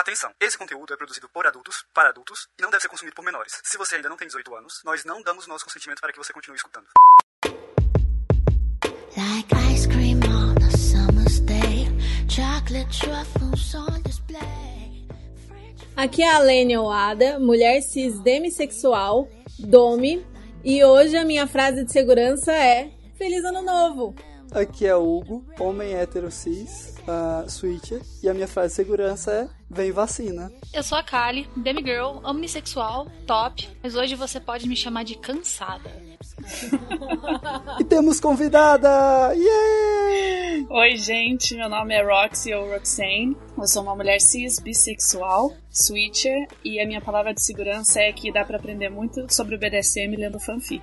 Atenção, esse conteúdo é produzido por adultos, para adultos, e não deve ser consumido por menores. Se você ainda não tem 18 anos, nós não damos nosso consentimento para que você continue escutando. Like ice cream on a summer's day, chocolate truffles on display. Aqui é a Lênia Oada, mulher cis demissexual, Domi, e hoje a minha frase de segurança é Feliz Ano Novo! Aqui é o Hugo, homem hétero cis, uh, switcher, e a minha frase de segurança é Vem vacina. Eu sou a Kali, demigirl, omnissexual, top, mas hoje você pode me chamar de cansada. e temos convidada! Yay! Oi, gente, meu nome é Roxy ou Roxane. Eu sou uma mulher cis, bissexual, switcher, e a minha palavra de segurança é que dá para aprender muito sobre o BDSM lendo fanfic.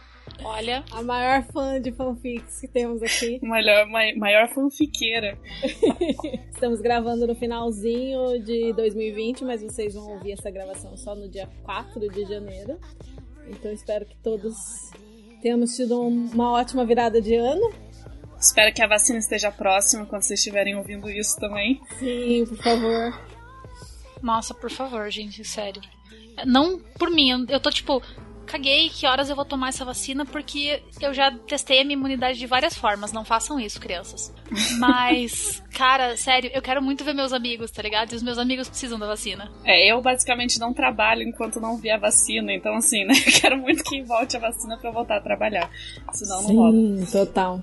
Olha. A maior fã de fanfics que temos aqui. Maior, maior fanfiqueira. Estamos gravando no finalzinho de 2020, mas vocês vão ouvir essa gravação só no dia 4 de janeiro. Então espero que todos tenhamos tido uma ótima virada de ano. Espero que a vacina esteja próxima quando vocês estiverem ouvindo isso também. Sim, por favor. Nossa, por favor, gente, sério. Não por mim, eu tô tipo, caguei que horas eu vou tomar essa vacina, porque eu já testei a minha imunidade de várias formas. Não façam isso, crianças. Mas, cara, sério, eu quero muito ver meus amigos, tá ligado? E os meus amigos precisam da vacina. É, eu basicamente não trabalho enquanto não vi a vacina, então assim, né? Eu quero muito que volte a vacina pra eu voltar a trabalhar. Senão Sim, não rola. total.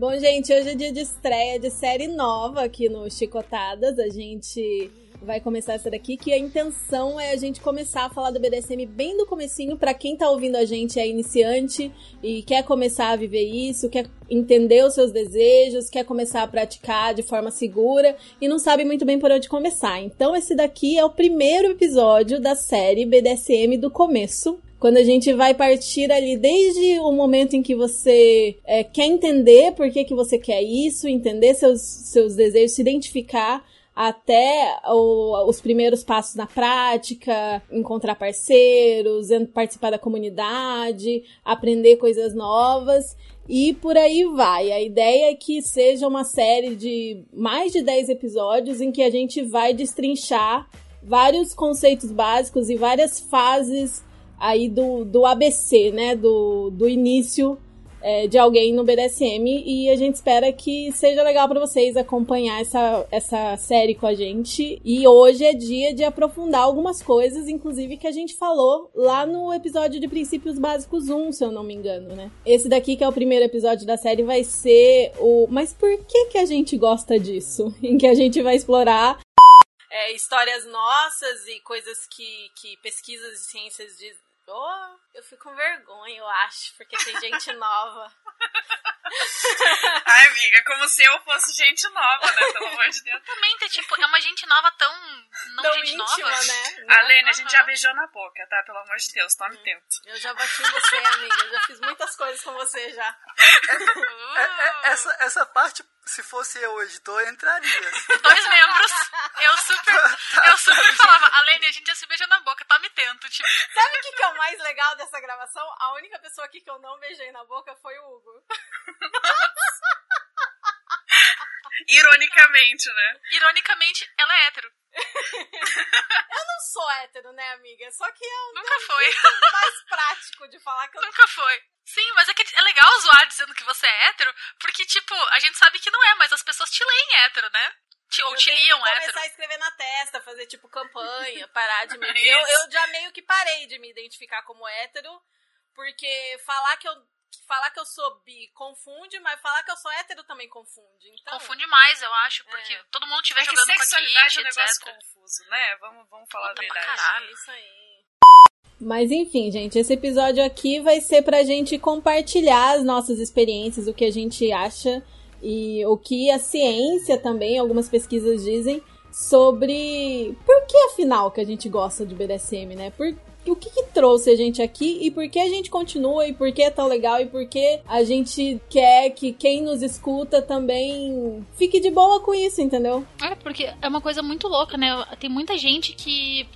Bom, gente, hoje é dia de estreia de série nova aqui no Chicotadas. A gente vai começar essa daqui, que a intenção é a gente começar a falar do BDSM bem do comecinho, para quem tá ouvindo a gente é iniciante e quer começar a viver isso, quer entender os seus desejos, quer começar a praticar de forma segura e não sabe muito bem por onde começar. Então esse daqui é o primeiro episódio da série BDSM do começo, quando a gente vai partir ali desde o momento em que você é, quer entender por que, que você quer isso, entender seus, seus desejos, se identificar até o, os primeiros passos na prática, encontrar parceiros, participar da comunidade, aprender coisas novas e por aí vai. A ideia é que seja uma série de mais de 10 episódios em que a gente vai destrinchar vários conceitos básicos e várias fases aí do, do ABC, né? Do, do início é, de alguém no BDSM e a gente espera que seja legal para vocês acompanhar essa, essa série com a gente. E hoje é dia de aprofundar algumas coisas, inclusive que a gente falou lá no episódio de Princípios Básicos 1, se eu não me engano, né? Esse daqui, que é o primeiro episódio da série, vai ser o. Mas por que, que a gente gosta disso? Em que a gente vai explorar é, histórias nossas e coisas que, que pesquisas de ciências de, Oh, eu fico com vergonha, eu acho, porque tem gente nova. Ai, amiga, como se eu fosse gente nova, né? Pelo amor de Deus. Também, tá, tipo, é uma gente nova tão. Não tão gente íntima, nova. né? Alene, a gente já beijou na boca, tá? Pelo amor de Deus, tome tempo. Eu já bati em você, amiga. Eu já fiz muitas coisas com você já. Uh. É, é, essa, essa parte se fosse eu o editor, entraria. Dois membros. Eu super, eu super falava, Alene, a gente já se beija na boca, tá me tento, tipo. Sabe o que, que é o mais legal dessa gravação? A única pessoa aqui que eu não beijei na boca foi o Hugo. Ironicamente, né? Ironicamente, ela é hétero. eu não sou hétero, né, amiga? Só que eu. Nunca foi. mais prático de falar que eu. Nunca foi. Sim, mas é que é legal zoar dizendo que você é hétero, porque, tipo, a gente sabe que não é, mas as pessoas te leem hétero, né? Te, ou eu te liam hétero. começar a escrever na testa, fazer, tipo, campanha, parar de me... eu, eu já meio que parei de me identificar como hétero, porque falar que eu falar que eu sou bi confunde, mas falar que eu sou hétero também confunde. Então, confunde mais, eu acho, porque é. todo mundo estiver é jogando com a sexualidade é um negócio confuso, né? Vamos, vamos falar Puta a verdade. Caralho. É isso aí. Mas enfim, gente, esse episódio aqui vai ser pra gente compartilhar as nossas experiências, o que a gente acha e o que a ciência também, algumas pesquisas dizem sobre por que afinal que a gente gosta de BDSM, né? Por o que, que, trouxe a gente aqui e por que a gente continua e por que é tão legal e por que a gente quer que quem nos escuta também fique de boa com isso, entendeu? É, porque é uma coisa muito louca, né? Tem muita gente que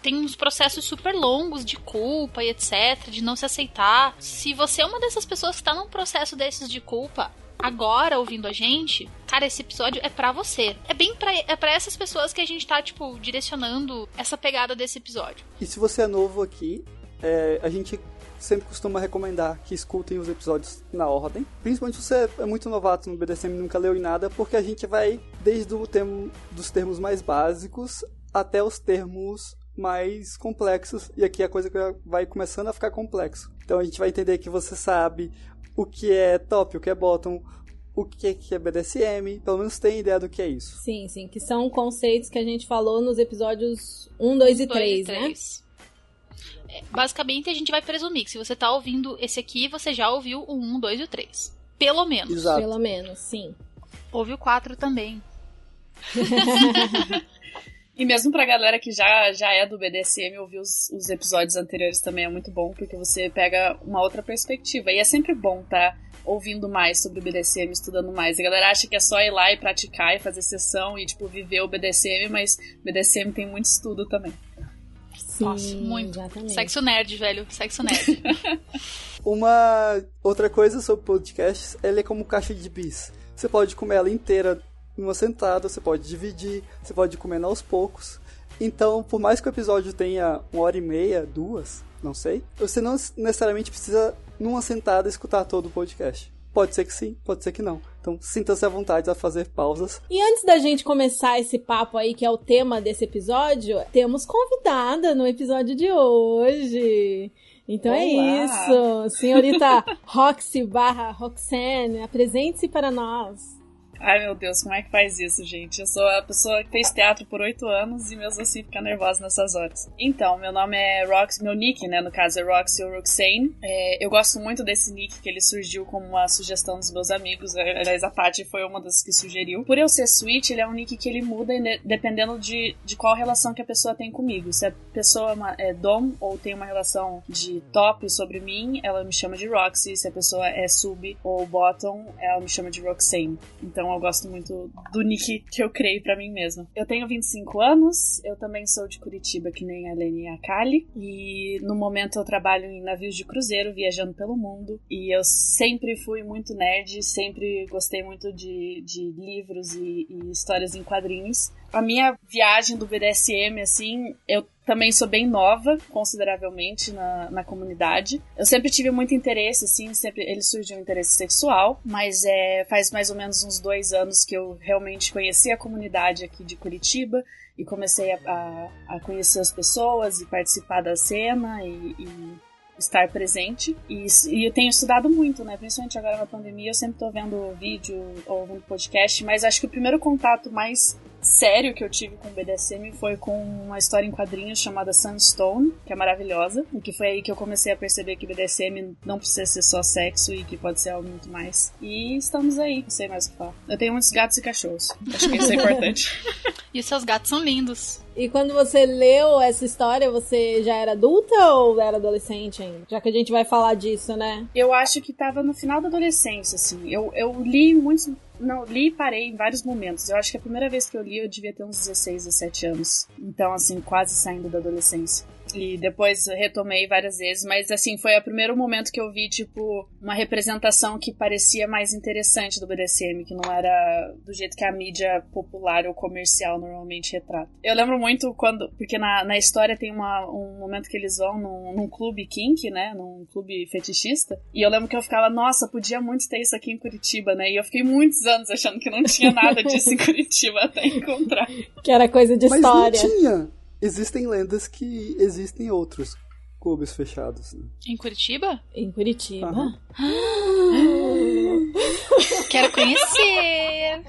tem uns processos super longos de culpa e etc, de não se aceitar. Se você é uma dessas pessoas que tá num processo desses de culpa, agora ouvindo a gente, cara, esse episódio é para você. É bem pra, é pra essas pessoas que a gente tá, tipo, direcionando essa pegada desse episódio. E se você é novo aqui, é, a gente sempre costuma recomendar que escutem os episódios na ordem. Principalmente se você é muito novato no BDSM e nunca leu em nada, porque a gente vai desde o termo, dos termos mais básicos até os termos mais complexos. E aqui a coisa vai começando a ficar complexo. Então a gente vai entender que você sabe o que é top, o que é bottom, o que é BDSM, pelo menos tem ideia do que é isso. Sim, sim, que são conceitos que a gente falou nos episódios 1, 2 e 3, né? É, basicamente, a gente vai presumir que se você tá ouvindo esse aqui, você já ouviu o 1, 2 e o 3. Pelo menos. Exato. Pelo menos, sim. Ouve o 4 também. E mesmo pra galera que já, já é do BDSM, ouvir os, os episódios anteriores também é muito bom, porque você pega uma outra perspectiva. E é sempre bom tá ouvindo mais sobre o BDSM, estudando mais. A galera acha que é só ir lá e praticar e fazer sessão e, tipo, viver o BDSM, mas o BDSM tem muito estudo também. Sim, Nossa, muito. Exatamente. Sexo nerd, velho. Sexo nerd. Uma outra coisa sobre podcasts, ele é como caixa de bis. Você pode comer ela inteira numa sentada, você pode dividir, você pode comer aos poucos. Então, por mais que o episódio tenha uma hora e meia, duas, não sei, você não necessariamente precisa, numa sentada, escutar todo o podcast. Pode ser que sim, pode ser que não. Então, sinta-se à vontade a fazer pausas. E antes da gente começar esse papo aí, que é o tema desse episódio, temos convidada no episódio de hoje. Então é Olá. é isso. Senhorita Roxy barra Roxane, apresente-se para nós. Ai meu Deus, como é que faz isso, gente? Eu sou a pessoa que fez teatro por oito anos e mesmo assim fica nervosa nessas horas. Então, meu nome é Rox, meu nick, né? No caso é Roxy ou Roxane. É, eu gosto muito desse nick que ele surgiu como uma sugestão dos meus amigos. Aliás, a Paty foi uma das que sugeriu. Por eu ser switch, ele é um nick que ele muda dependendo de, de qual relação que a pessoa tem comigo. Se a pessoa é dom ou tem uma relação de top sobre mim, ela me chama de Roxy. Se a pessoa é sub ou bottom, ela me chama de Roxane. Então eu gosto muito do nick que eu criei para mim mesma. Eu tenho 25 anos, eu também sou de Curitiba, que nem a Leni e a Kali, e no momento eu trabalho em navios de cruzeiro, viajando pelo mundo, e eu sempre fui muito nerd, sempre gostei muito de, de livros e, e histórias em quadrinhos. A minha viagem do BDSM, assim, eu também sou bem nova, consideravelmente, na, na comunidade. Eu sempre tive muito interesse, assim, sempre ele surgiu um interesse sexual, mas é, faz mais ou menos uns dois anos que eu realmente conheci a comunidade aqui de Curitiba e comecei a, a, a conhecer as pessoas e participar da cena e, e estar presente. E, e, eu tenho estudado muito, né? Principalmente agora na pandemia, eu sempre tô vendo vídeo ou ouvindo podcast, mas acho que o primeiro contato mais sério que eu tive com o BDSM foi com uma história em quadrinhos chamada Sunstone, que é maravilhosa, e que foi aí que eu comecei a perceber que BDSM não precisa ser só sexo e que pode ser algo muito mais. E estamos aí, não sei mais o que falar. Eu tenho muitos gatos e cachorros. Acho que isso é importante. e os seus gatos são lindos. E quando você leu essa história, você já era adulta ou era adolescente ainda? Já que a gente vai falar disso, né? Eu acho que tava no final da adolescência, assim. Eu, eu li muitos não, li e parei em vários momentos. Eu acho que a primeira vez que eu li eu devia ter uns 16, 17 anos. Então, assim, quase saindo da adolescência. E depois retomei várias vezes, mas assim, foi o primeiro momento que eu vi, tipo, uma representação que parecia mais interessante do BDSM, que não era do jeito que a mídia popular ou comercial normalmente retrata. Eu lembro muito quando, porque na, na história tem uma, um momento que eles vão num, num clube kink, né, num clube fetichista, e eu lembro que eu ficava, nossa, podia muito ter isso aqui em Curitiba, né, e eu fiquei muitos anos achando que não tinha nada disso em Curitiba até encontrar. Que era coisa de Mas história. Não tinha existem lendas que existem outros clubes fechados. Né? Em Curitiba? Em Curitiba. Quero conhecer!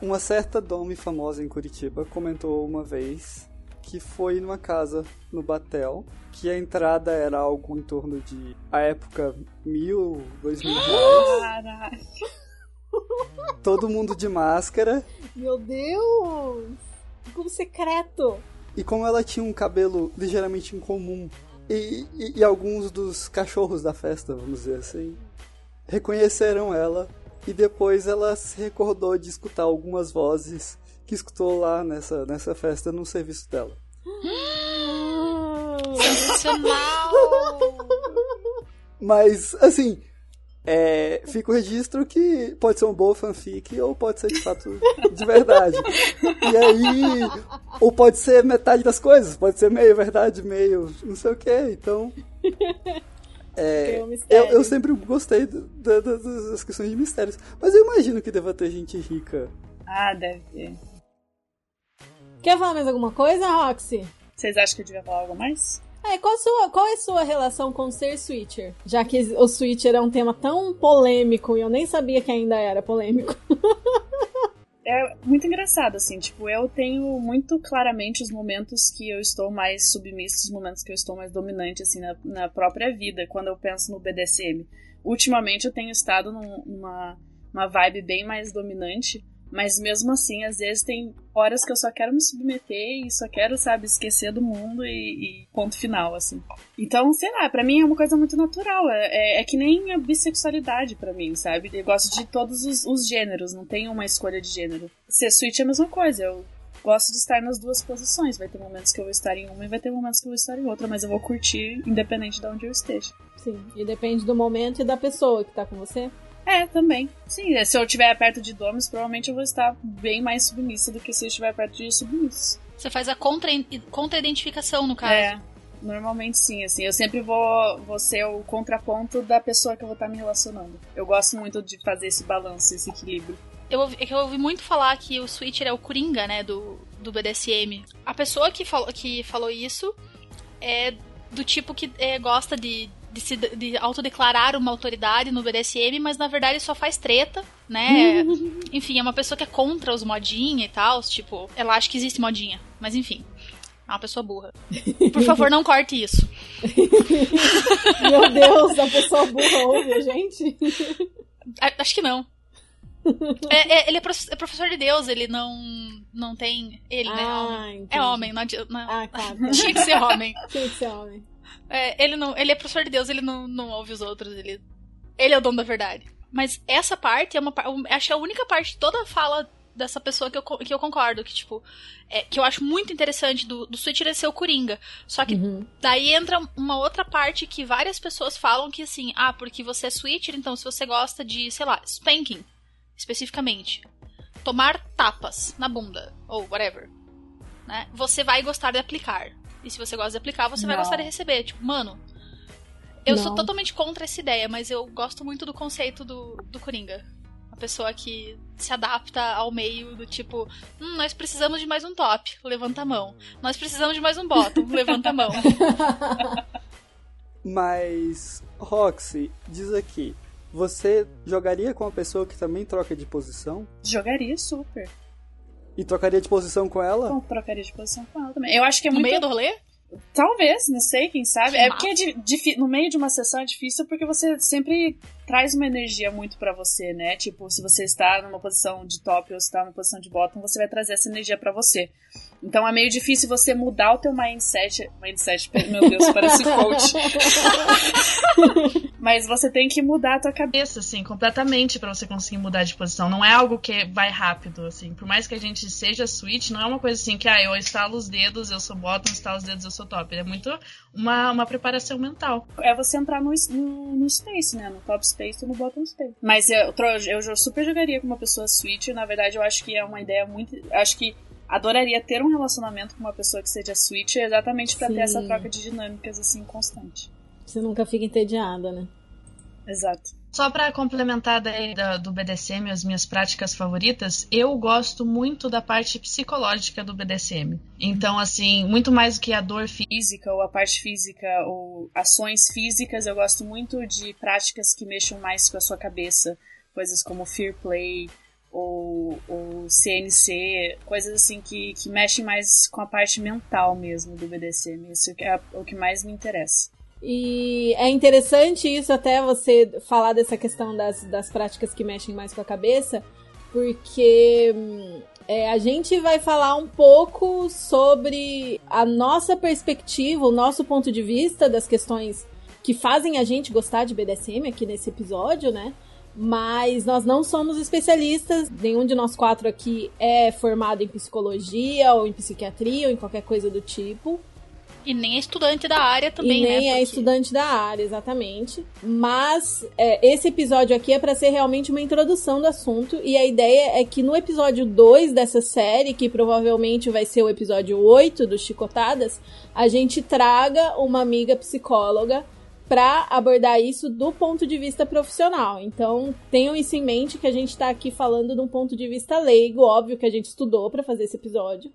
Uma certa dome famosa em Curitiba comentou uma vez que foi numa casa no Batel, que a entrada era algo em torno de, a época, mil, dois mil reais. Caralho. todo mundo de máscara. Meu Deus! Como secreto! E como ela tinha um cabelo ligeiramente incomum, e, e, e alguns dos cachorros da festa, vamos dizer assim, reconheceram ela. E depois ela se recordou de escutar algumas vozes que escutou lá nessa, nessa festa no serviço dela. Sensacional! Mas, assim, é, fica o registro que pode ser uma boa fanfic ou pode ser de fato de verdade. E aí, ou pode ser metade das coisas, pode ser meio verdade, meio não sei o que. Então, é, Tem um eu, mistério. eu sempre gostei do- da- da- das questões de mistérios. Mas eu imagino que deva ter gente rica. Ah, deve ter. Quer falar mais alguma coisa, Roxy? Vocês acham que eu devia falar algo mais? É, qual, sua, qual é a sua relação com ser Switcher? Já que o Switcher é um tema tão polêmico e eu nem sabia que ainda era polêmico. É muito engraçado, assim, tipo, eu tenho muito claramente os momentos que eu estou mais submissa, os momentos que eu estou mais dominante, assim, na, na própria vida, quando eu penso no BDSM. Ultimamente eu tenho estado num- numa uma vibe bem mais dominante, mas mesmo assim, às vezes tem horas que eu só quero me submeter e só quero, sabe, esquecer do mundo e, e ponto final, assim. Então, sei lá, pra mim é uma coisa muito natural. É, é- é que nem a bissexualidade pra mim, sabe? Eu gosto de todos os, os gêneros, não tenho uma escolha de gênero. Ser switch é a mesma coisa. Eu gosto de estar nas duas posições. Vai ter momentos que eu vou estar em uma e vai ter momentos que eu vou estar em outra, mas eu vou curtir independente de onde eu esteja. Sim, e depende do momento e da pessoa que tá com você. É, também. Sim, é, se eu estiver perto de domes, provavelmente eu vou estar bem mais submissa do que se eu estiver perto de submissos. Você faz a contra- contra-identificação, no caso. É, normalmente sim, assim. Eu sempre vou, vou ser o contraponto da pessoa que eu vou estar me relacionando. Eu gosto muito de fazer esse balanço, esse equilíbrio. Eu, ouvi- é que eu ouvi muito falar que o Switcher é o Coringa, né, do, do BDSM. A pessoa que falou, que falou isso é do tipo que é, gosta de, de se de autodeclarar uma autoridade no BDSM, mas na verdade só faz treta, né? enfim, é uma pessoa que é contra os modinha e tal, tipo, ela acha que existe modinha, mas enfim. É uma pessoa burra. Por favor, não corte isso. Meu Deus, a pessoa burra ouve a gente? Acho que não. É- é- ele é, é professor de Deus, ele não, não tem. Ele, né? Ah, entendi. É homem, não não- Ah, tá. tá. Tinha que ser homem. Tinha que ser homem. É, ele, não, ele é professor de Deus, ele não, não ouve os outros, ele, ele é o dono da verdade. Mas essa parte é uma acho que é a única parte de toda a fala dessa pessoa que eu, que eu concordo, que tipo, é, que eu acho muito interessante do, do Switch ser o Coringa. Só que Uhum. daí entra uma outra parte que várias pessoas falam que assim, ah, porque você é Switcher, então se você gosta de, sei lá, spanking, especificamente, tomar tapas na bunda, ou whatever, né? Você vai gostar de aplicar. E se você gosta de aplicar, você vai Não. gostar de receber. Tipo, mano, eu sou Não. totalmente contra essa ideia, mas eu gosto muito do conceito do, do Coringa. A pessoa que se adapta ao meio do tipo, hum, nós precisamos de mais um top, levanta a mão. Nós precisamos de mais um bottom, levanta a mão. Mas, Roxy, diz aqui, você jogaria com uma pessoa que também troca de posição? Jogaria super. E trocaria de posição com ela? Bom, trocaria de posição com ela também. Eu acho que é No muito. meio do rolê? Talvez, não sei, quem sabe. Que é massa. porque é di- no meio de uma sessão é difícil porque você sempre traz uma energia muito pra você, né? Tipo, se você está numa posição de top ou se está numa posição de bottom, você vai trazer essa energia pra você. Então é meio difícil você mudar o teu mindset. Mindset, meu Deus, parece coach. Mas você tem que mudar a tua cabeça, assim, completamente pra você conseguir mudar de posição. Não é algo que vai rápido, assim. Por mais que a gente seja switch, não é uma coisa assim que, ah, eu estalo os dedos, eu sou bottom, estalo os dedos, eu sou top. É muito uma, uma preparação mental. É você entrar no, no, no space, né? No top space ou no bottom space. Mas eu, eu super jogaria com uma pessoa switch. Na verdade, eu acho que é uma ideia muito. Acho que adoraria ter um relacionamento com uma pessoa que seja switch exatamente pra Sim. ter essa troca de dinâmicas, assim, constante. Você nunca fica entediada, né? Exato. Só pra complementar daí da- do BDSM as minhas práticas favoritas, eu gosto muito da parte psicológica do BDSM. Então, assim, muito mais do que a dor física ou a parte física ou ações físicas, eu gosto muito de práticas que mexam mais com a sua cabeça, coisas como fear play ou, ou CNC, coisas assim que, que mexem mais com a parte mental mesmo do BDSM. Isso é o que mais me interessa. E é interessante isso até você falar dessa questão das, das práticas que mexem mais com a cabeça, porque hum, é, a gente vai falar um pouco sobre a nossa perspectiva, o nosso ponto de vista das questões que fazem a gente gostar de BDSM aqui nesse episódio, né? Mas nós não somos especialistas, nenhum de nós quatro aqui é formado em psicologia ou em psiquiatria ou em qualquer coisa do tipo. E nem é estudante da área também, e nem né? é estudante da área, exatamente. Mas é, esse episódio aqui é para ser realmente uma introdução do assunto. E a ideia é que no episódio 2 dessa série, que provavelmente vai ser o episódio 8 do Chicotadas, a gente traga uma amiga psicóloga para abordar isso do ponto de vista profissional. Então, tenham isso em mente que a gente está aqui falando de um ponto de vista leigo, óbvio que a gente estudou para fazer esse episódio,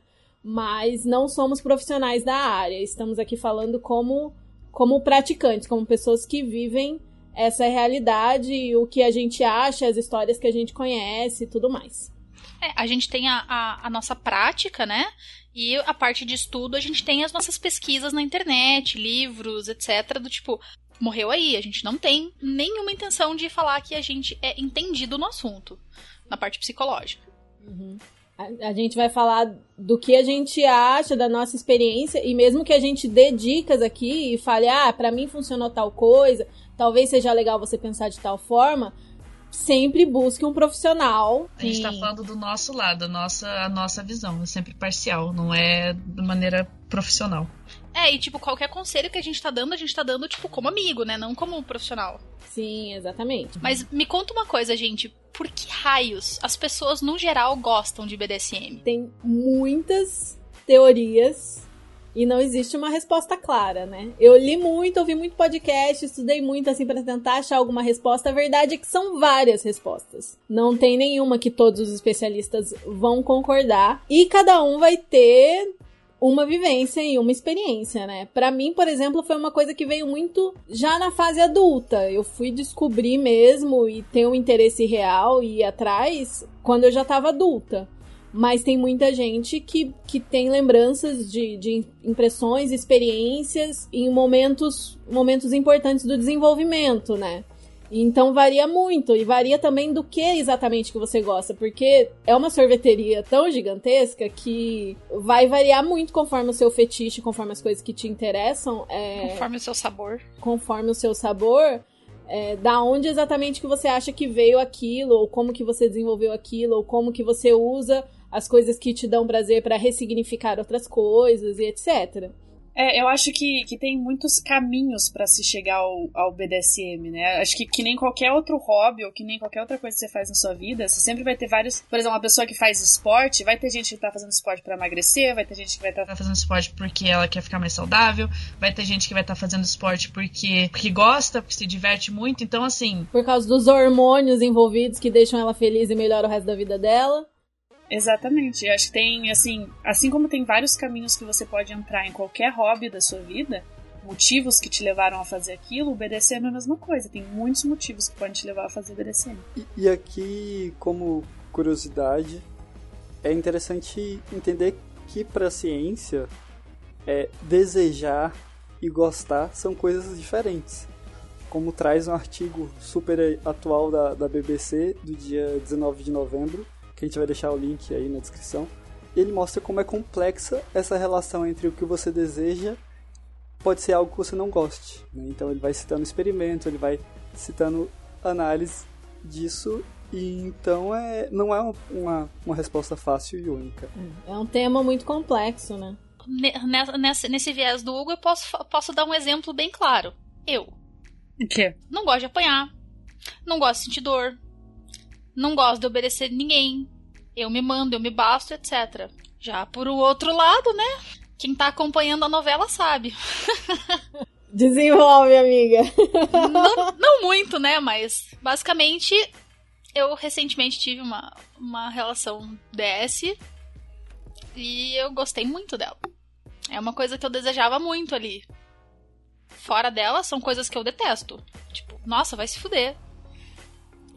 mas não somos profissionais da área. Estamos aqui falando como como praticantes, como pessoas que vivem essa realidade, o que a gente acha, as histórias que a gente conhece e tudo mais. É, a gente tem a, a, a nossa prática, né? E a parte de estudo, a gente tem as nossas pesquisas na internet, livros, etc. Do tipo, morreu aí. A gente não tem nenhuma intenção de falar que a gente é entendido no assunto, na parte psicológica. A, a gente vai falar do que a gente acha da nossa experiência e mesmo que a gente dê dicas aqui e fale, ah, pra mim funcionou tal coisa, talvez seja legal você pensar de tal forma, sempre busque um profissional. A gente tá Sim. falando do nosso lado, a nossa, a nossa visão. É sempre parcial, não é de maneira profissional. É, e tipo, qualquer conselho que a gente tá dando, a gente tá dando, tipo, como amigo, né? Não como profissional. Sim, exatamente. Mas me conta uma coisa, gente. Por que raios as pessoas, no geral, gostam de BDSM? Tem muitas teorias e não existe uma resposta clara, né? Eu li muito, ouvi muito podcast, estudei muito assim para tentar achar alguma resposta. A verdade é que são várias respostas. Não tem nenhuma que todos os especialistas vão concordar e cada um vai ter uma vivência e uma experiência, né? Pra mim, por exemplo, foi uma coisa que veio muito já na fase adulta. Eu fui descobrir mesmo e ter um interesse real e ir atrás quando eu já tava adulta. Mas tem muita gente que, que tem lembranças de, de impressões, experiências em momentos, momentos importantes do desenvolvimento, né? Então varia muito e varia também do que exatamente que você gosta, porque é uma sorveteria tão gigantesca que vai variar muito conforme o seu fetiche, conforme as coisas que te interessam, é, Conforme o seu sabor. conforme o seu sabor, é, da onde exatamente que você acha que veio aquilo, ou como que você desenvolveu aquilo, ou como que você usa as coisas que te dão prazer para ressignificar outras coisas e etc. É, eu acho que, que tem muitos caminhos pra se chegar ao, ao BDSM, né? Acho que, que nem qualquer outro hobby ou que nem qualquer outra coisa que você faz na sua vida, você sempre vai ter vários. Por exemplo, uma pessoa que faz esporte, vai ter gente que tá fazendo esporte pra emagrecer, vai ter gente que vai estar. Tá fazendo esporte porque ela quer ficar mais saudável, vai ter gente que vai estar fazendo esporte porque, porque gosta, porque se diverte muito. Então, assim, Por causa dos hormônios envolvidos que deixam ela feliz e melhoram o resto da vida dela. Exatamente. Eu acho que tem, assim, assim como tem vários caminhos que você pode entrar em qualquer hobby da sua vida, motivos que te levaram a fazer aquilo, o BDSM é a mesma coisa. Tem muitos motivos que podem te levar a fazer BDSM. E, e aqui, como curiosidade, é interessante entender que para a ciência, é, desejar e gostar são coisas diferentes. Como traz um artigo super atual da, da BBC do dia 19 de novembro, que a gente vai deixar o link aí na descrição. Ele mostra como é complexa essa relação entre o que você deseja pode ser algo que você não goste. né? Então ele vai citando experimento, ele vai citando análise disso e então é, não é uma, uma resposta fácil e única. É um tema muito complexo, né? Nesse, nesse viés do Hugo, eu posso, posso dar um exemplo bem claro. Eu O quê? não gosto de apanhar, não gosto de sentir dor, não gosto de obedecer ninguém, eu me mando, eu me basto, etc. Já por o outro lado, né? Quem tá acompanhando a novela sabe. Desenvolve, amiga. não, não muito, né? Mas basicamente eu recentemente tive uma, uma relação DS e eu gostei muito dela. É uma coisa que eu desejava muito ali. Fora dela, são coisas que eu detesto. Tipo, nossa, vai se fuder.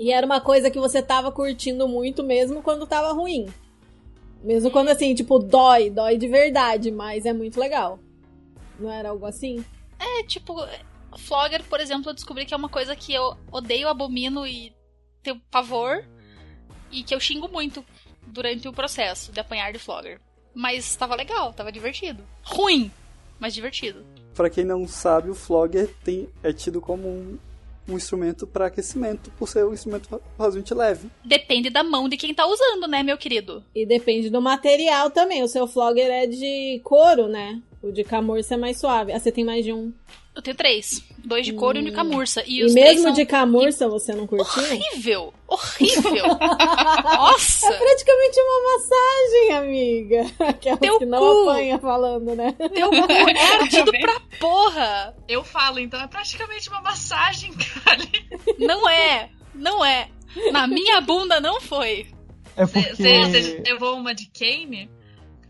E era uma coisa que você tava curtindo muito mesmo quando tava ruim. Mesmo quando assim, tipo, dói, dói de verdade, mas é muito legal. Não era algo assim? É tipo, Flogger, por exemplo, eu descobri que é uma coisa que eu odeio, abomino e tenho pavor. E que eu xingo muito durante o processo de apanhar de Flogger. Mas tava legal, tava divertido. Ruim, mas divertido. Pra quem não sabe, o Flogger tem, é tido como um, um instrumento para aquecimento, por ser um instrumento razoavelmente leve. Depende da mão de quem tá usando, né, meu querido? E depende do material também. O seu flogger é de couro, né? O de camurça é mais suave. Ah, você tem mais de um. Eu tenho três. Dois de couro e um de camurça. E, E mesmo são de camurça você não curtiu? Horrível! Horrível! Nossa! Praticamente uma massagem, amiga. Aquela Teu que não cu. apanha falando, né? Teu cu é ardido pra porra! Eu falo, então é praticamente uma massagem, cara. Não é! Não é! Na minha bunda não foi! É Você levou uma de Kane?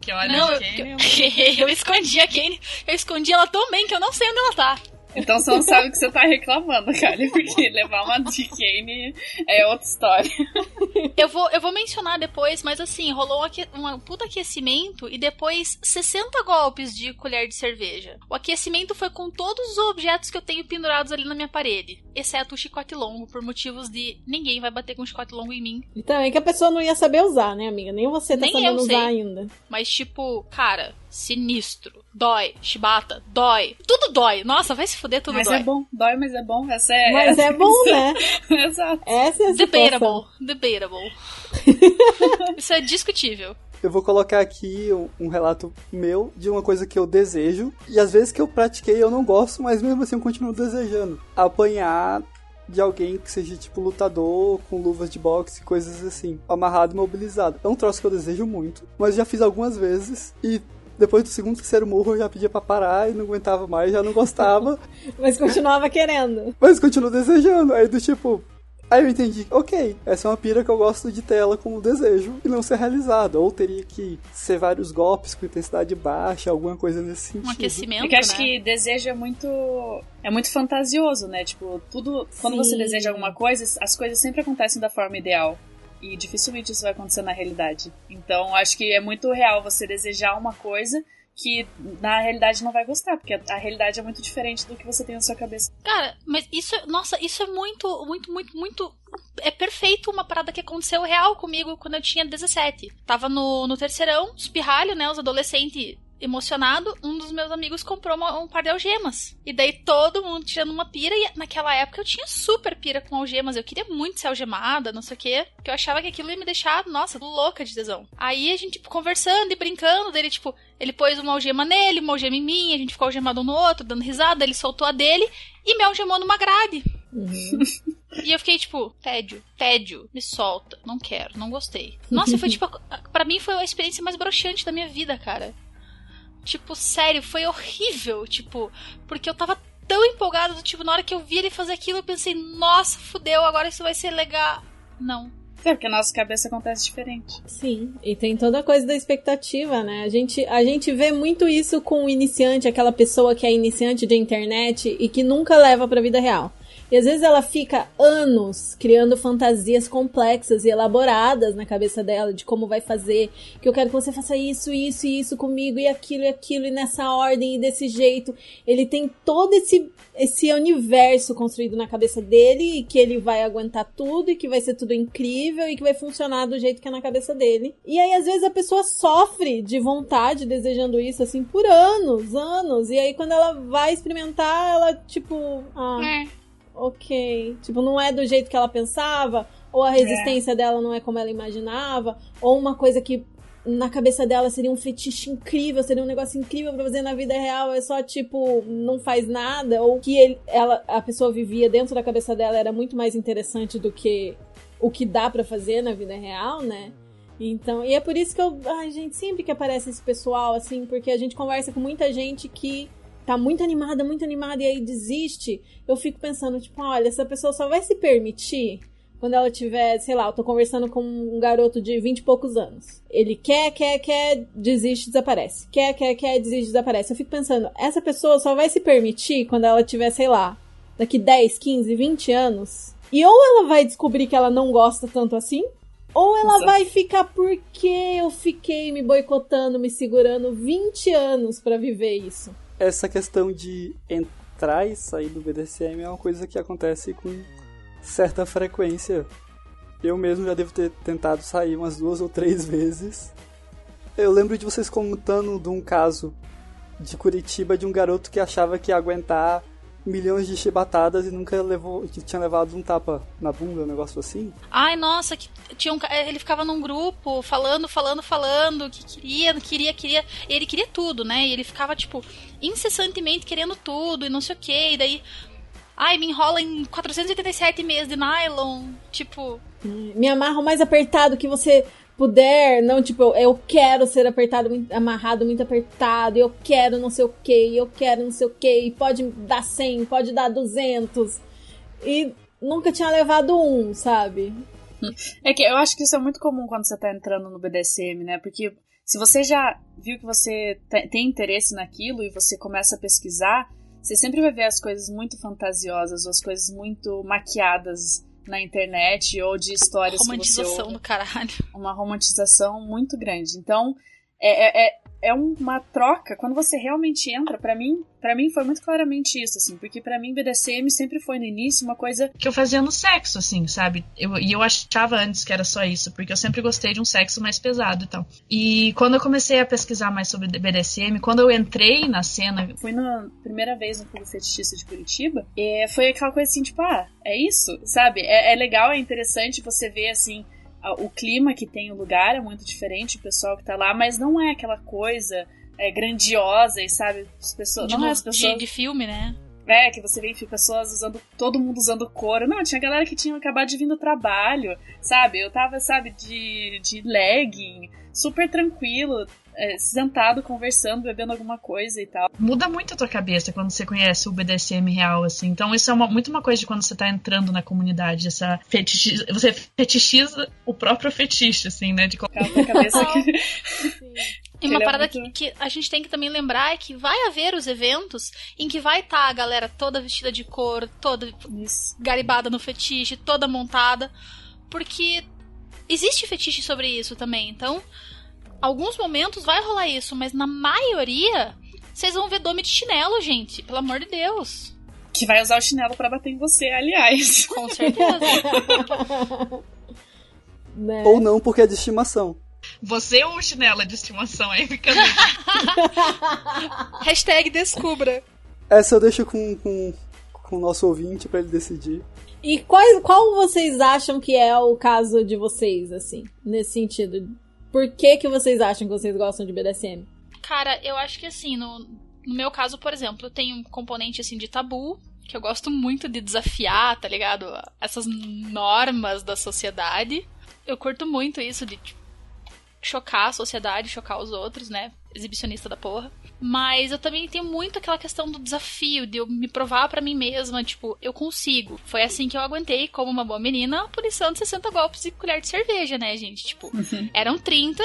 Que olha, Não, de Kane. eu escondi a Kane. Eu escondi ela tão bem que eu não sei onde ela tá. Então você não sabe o que você tá reclamando, cara. Porque levar uma de Kane é outra história. Eu vou, eu vou mencionar depois, mas assim, rolou um, um puta aquecimento e depois 60 golpes de colher de cerveja. O aquecimento foi com todos os objetos que eu tenho pendurados ali na minha parede, exceto o chicote longo, por motivos de ninguém vai bater com um chicote longo em mim. E também que a pessoa não ia saber usar, né, amiga? Nem você tá Nem sabendo eu sei. usar ainda. Mas tipo, cara, sinistro. Dói, chibata, dói. Tudo dói. Nossa, vai se fuder, tudo mas dói. é bom, dói, mas é bom. Essa é. Mas é bom, né? Exato. Essa é a situação. Debatable, debatable. Isso é discutível. Eu vou colocar aqui um, um relato meu de uma coisa que eu desejo. E às vezes que eu pratiquei eu não gosto, mas mesmo assim eu continuo desejando. Apanhar de alguém que seja tipo lutador, com luvas de boxe, coisas assim. Amarrado e mobilizado. É um troço que eu desejo muito, mas já fiz algumas vezes. E depois do segundo, terceiro murro eu já pedia pra parar e não aguentava mais, já não gostava. Mas continuava querendo. mas continuo desejando. Aí do tipo. Aí eu entendi, ok, essa é uma pira que eu gosto de ter ela como desejo e não ser realizada. Ou teria que ser vários golpes com intensidade baixa, alguma coisa nesse sentido. Um aquecimento, Porque acho né? que desejo é muito. É muito fantasioso, né? Tipo, tudo. Quando você Sim. deseja alguma coisa, as coisas sempre acontecem da forma ideal. E dificilmente isso vai acontecer na realidade. Então, acho que é muito real você desejar uma coisa que na realidade não vai gostar, porque a, realidade é muito diferente do que você tem na sua cabeça. Cara, mas isso, nossa, isso é muito, muito, muito, muito. É perfeito uma parada que aconteceu real comigo quando eu tinha 17. Tava no, no terceirão, espirralho, né? Os adolescentes emocionado, um dos meus amigos comprou uma- um par de algemas. E daí todo mundo tirando uma pira, e naquela época eu tinha super pira com algemas. Eu queria muito ser algemada, não sei o quê. Porque eu achava que aquilo ia me deixar, nossa, louca de tesão. Aí a gente, tipo, conversando e brincando, dele, tipo, ele pôs uma algema nele, uma algema em mim, a gente ficou algemado um no outro, dando risada, ele soltou a dele e me algemou numa grade. E eu fiquei tipo, tédio, tédio, me solta, não quero, não gostei. Nossa, foi tipo, a- pra mim foi a experiência mais broxante da minha vida, cara. Tipo, sério, foi horrível, tipo, porque eu tava tão empolgada, do tipo, na hora que eu vi ele fazer aquilo, eu pensei, nossa, fudeu, agora isso vai ser legal. Não. É, porque a nossa cabeça acontece diferente. Sim, e tem toda a coisa da expectativa, né? A gente, a gente vê muito isso com o iniciante, aquela pessoa que é iniciante de internet e que nunca leva pra vida real. E às vezes ela fica anos criando fantasias complexas e elaboradas na cabeça dela de como vai fazer, que eu quero que você faça isso, isso e isso comigo, e aquilo e aquilo, e nessa ordem e desse jeito. Ele tem todo esse, esse universo construído na cabeça dele, e que ele vai aguentar tudo, e que vai ser tudo incrível, e que vai funcionar do jeito que é na cabeça dele. E aí, às vezes, a pessoa sofre de vontade, desejando isso, assim, por anos, anos. E aí, quando ela vai experimentar, ela, tipo, ah, É. ok. Tipo, não é do jeito que ela pensava, ou a resistência dela não é como ela imaginava, ou uma coisa que na cabeça dela seria um fetiche incrível, seria um negócio incrível pra fazer na vida real, é só tipo, não faz nada, ou que ele, ela, a pessoa vivia dentro da cabeça dela era muito mais interessante do que o que dá pra fazer na vida real, né? Então, e é por isso que eu, ai gente, sempre que aparece esse pessoal assim, porque a gente conversa com muita gente que tá muito animada, muito animada e aí desiste, eu fico pensando, tipo, olha, essa pessoa só vai se permitir quando ela tiver, sei lá, eu tô conversando com um garoto de 20 e poucos anos. Ele quer, quer, quer, desiste, desaparece. Quer, quer, quer, desiste, desaparece. Eu fico pensando, essa pessoa só vai se permitir quando ela tiver, sei lá, daqui 10, 15, 20 anos. E ou ela vai descobrir que ela não gosta tanto assim, ou ela Exato. vai ficar porque eu fiquei me boicotando, me segurando 20 anos pra viver isso. Essa questão de traz aí do BDSM é uma coisa que acontece com certa frequência. Eu mesmo já devo ter tentado sair umas duas ou três vezes. Eu lembro de vocês contando de um caso de Curitiba de um garoto que achava que ia aguentar milhões de chibatadas e nunca levou, que tinha levado um tapa na bunda, um negócio assim. Ai, nossa, que tinha um, ele ficava num grupo falando, falando, falando, que queria, queria, queria. Ele queria tudo, né? E ele ficava, tipo, incessantemente querendo tudo e não sei o que. E daí. Ai, me enrola em 487 meses de nylon. Tipo. Me amarra o mais apertado que você puder, não, tipo, eu quero ser apertado, amarrado muito apertado, eu quero não sei o que, eu quero não sei o que, pode dar 100, pode dar 200. E nunca tinha levado um, sabe? É que eu acho que isso é muito comum quando você tá entrando no BDSM, né? Porque se você já viu que você tem interesse naquilo e você começa a pesquisar, você sempre vai ver as coisas muito fantasiosas, as coisas muito maquiadas na internet ou de histórias romantização que você ouve. do caralho. Uma romantização muito grande. Então, é, é, é uma troca. Quando você realmente entra para mim para mim foi muito claramente isso assim porque para mim BDSM sempre foi no início uma coisa que eu fazia no sexo assim sabe? Eu, e eu achava antes que era só isso porque eu sempre gostei de um sexo mais pesado e tal. E quando eu comecei a pesquisar mais sobre BDSM quando eu entrei na cena fui na primeira vez no clube fetichista de Curitiba e foi aquela coisa assim tipo ah é isso sabe? É, é legal é interessante você ver assim o clima que tem o lugar é muito diferente, o pessoal que tá lá, mas não é aquela coisa é, grandiosa e sabe, as pessoas. De, não é as pessoas. De, de, filme, né? É, que você vê pessoas usando. todo mundo usando couro. Não, tinha galera que tinha acabado de vir do trabalho, sabe? Eu tava, sabe, de, de legging, super tranquilo, é, sentado, conversando, bebendo alguma coisa e tal. Muda muito a tua cabeça quando você conhece o BDSM real, assim. Então isso é uma, muito uma coisa de quando você tá entrando na comunidade, essa fetichiza, você fetichiza o próprio fetiche, assim, né? De colocar na cabeça que... E uma parada é muito... que, que, a gente tem que também lembrar é que vai haver os eventos em que vai estar tá a galera toda vestida de cor, toda isso. garibada no fetiche, toda montada, porque existe fetiche sobre isso também. Então, alguns momentos vai rolar isso, mas na maioria vocês vão ver dome de chinelo, gente. Pelo amor de Deus. Que vai usar o chinelo para bater em você, aliás. Com certeza. né? Ou não, porque é de estimação. Você ou o chinelo é de estimação aí fica. Hashtag descubra. Essa eu deixo com, com, com o nosso ouvinte para ele decidir. E qual, vocês acham que é o caso de vocês, assim, nesse sentido? Por que, que vocês acham que vocês gostam de BDSM? Cara, eu acho que assim, no, no meu caso, por exemplo, eu tenho um componente assim de tabu, que eu gosto muito de desafiar, tá ligado? Essas normas da sociedade. Eu curto muito isso de tipo, chocar a sociedade, chocar os outros, né? Exibicionista da porra. Mas eu também tenho muito aquela questão do desafio, de eu me provar para mim mesma, tipo, eu consigo. Foi assim que eu aguentei, como uma boa menina, a punição de 60 golpes e colher de cerveja, né, gente? Tipo, uhum. eram 30,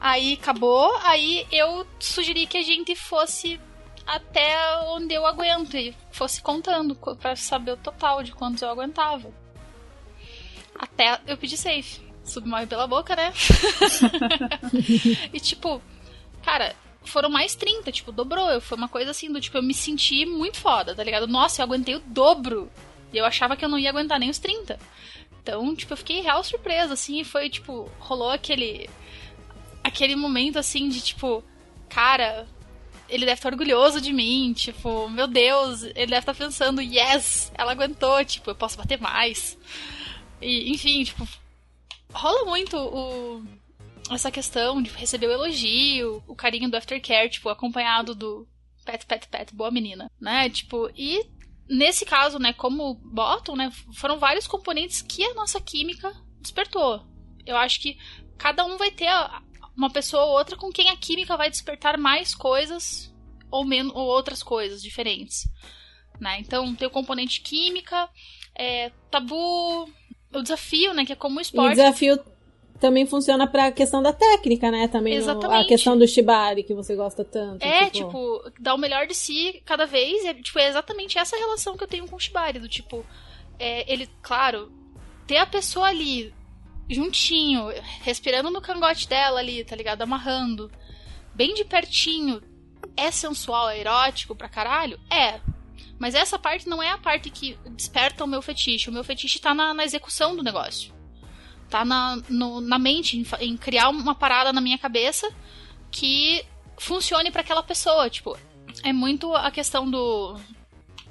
aí acabou, aí eu sugeri que a gente fosse até onde eu aguento e fosse contando para saber o total de quantos eu aguentava. Até eu pedi safe. Submorre pela boca, né? e tipo, cara, foram mais 30, tipo, dobrou. Foi uma coisa assim do tipo, eu me senti muito foda, tá ligado? Nossa, eu aguentei o dobro. E eu achava que eu não ia aguentar nem os 30. Então, tipo, eu fiquei real surpresa, assim, e foi, tipo, rolou aquele. aquele momento assim de tipo, cara, ele deve estar orgulhoso de mim, tipo, meu Deus, ele deve estar pensando, yes, ela aguentou, tipo, eu posso bater mais. E, enfim, tipo, rola muito o essa questão de receber o elogio, o carinho do aftercare, tipo, acompanhado do pet, pet, pet, boa menina, né? Tipo, e nesse caso, né, como bottom, né, foram vários componentes que a nossa química despertou. Eu acho que cada um vai ter uma pessoa ou outra com quem a química vai despertar mais coisas ou menos ou outras coisas diferentes, né? Então tem o componente química, é, tabu, o desafio, né, que é como o esporte. E desafio também funciona pra questão da técnica, né? Também no, a questão do shibari que você gosta tanto. É, tipo, tipo dar o melhor de si cada vez. É, tipo, é exatamente essa relação que eu tenho com o shibari. Do tipo, é, ele, claro, ter a pessoa ali, juntinho, respirando no cangote dela ali, tá ligado? Amarrando, bem de pertinho. É sensual, é erótico pra caralho? É. Mas essa parte não é a parte que desperta o meu fetiche. O meu fetiche tá na, na execução do negócio. Tá na, no, na mente, em, em criar uma parada na minha cabeça que funcione para aquela pessoa. Tipo, é muito a questão do,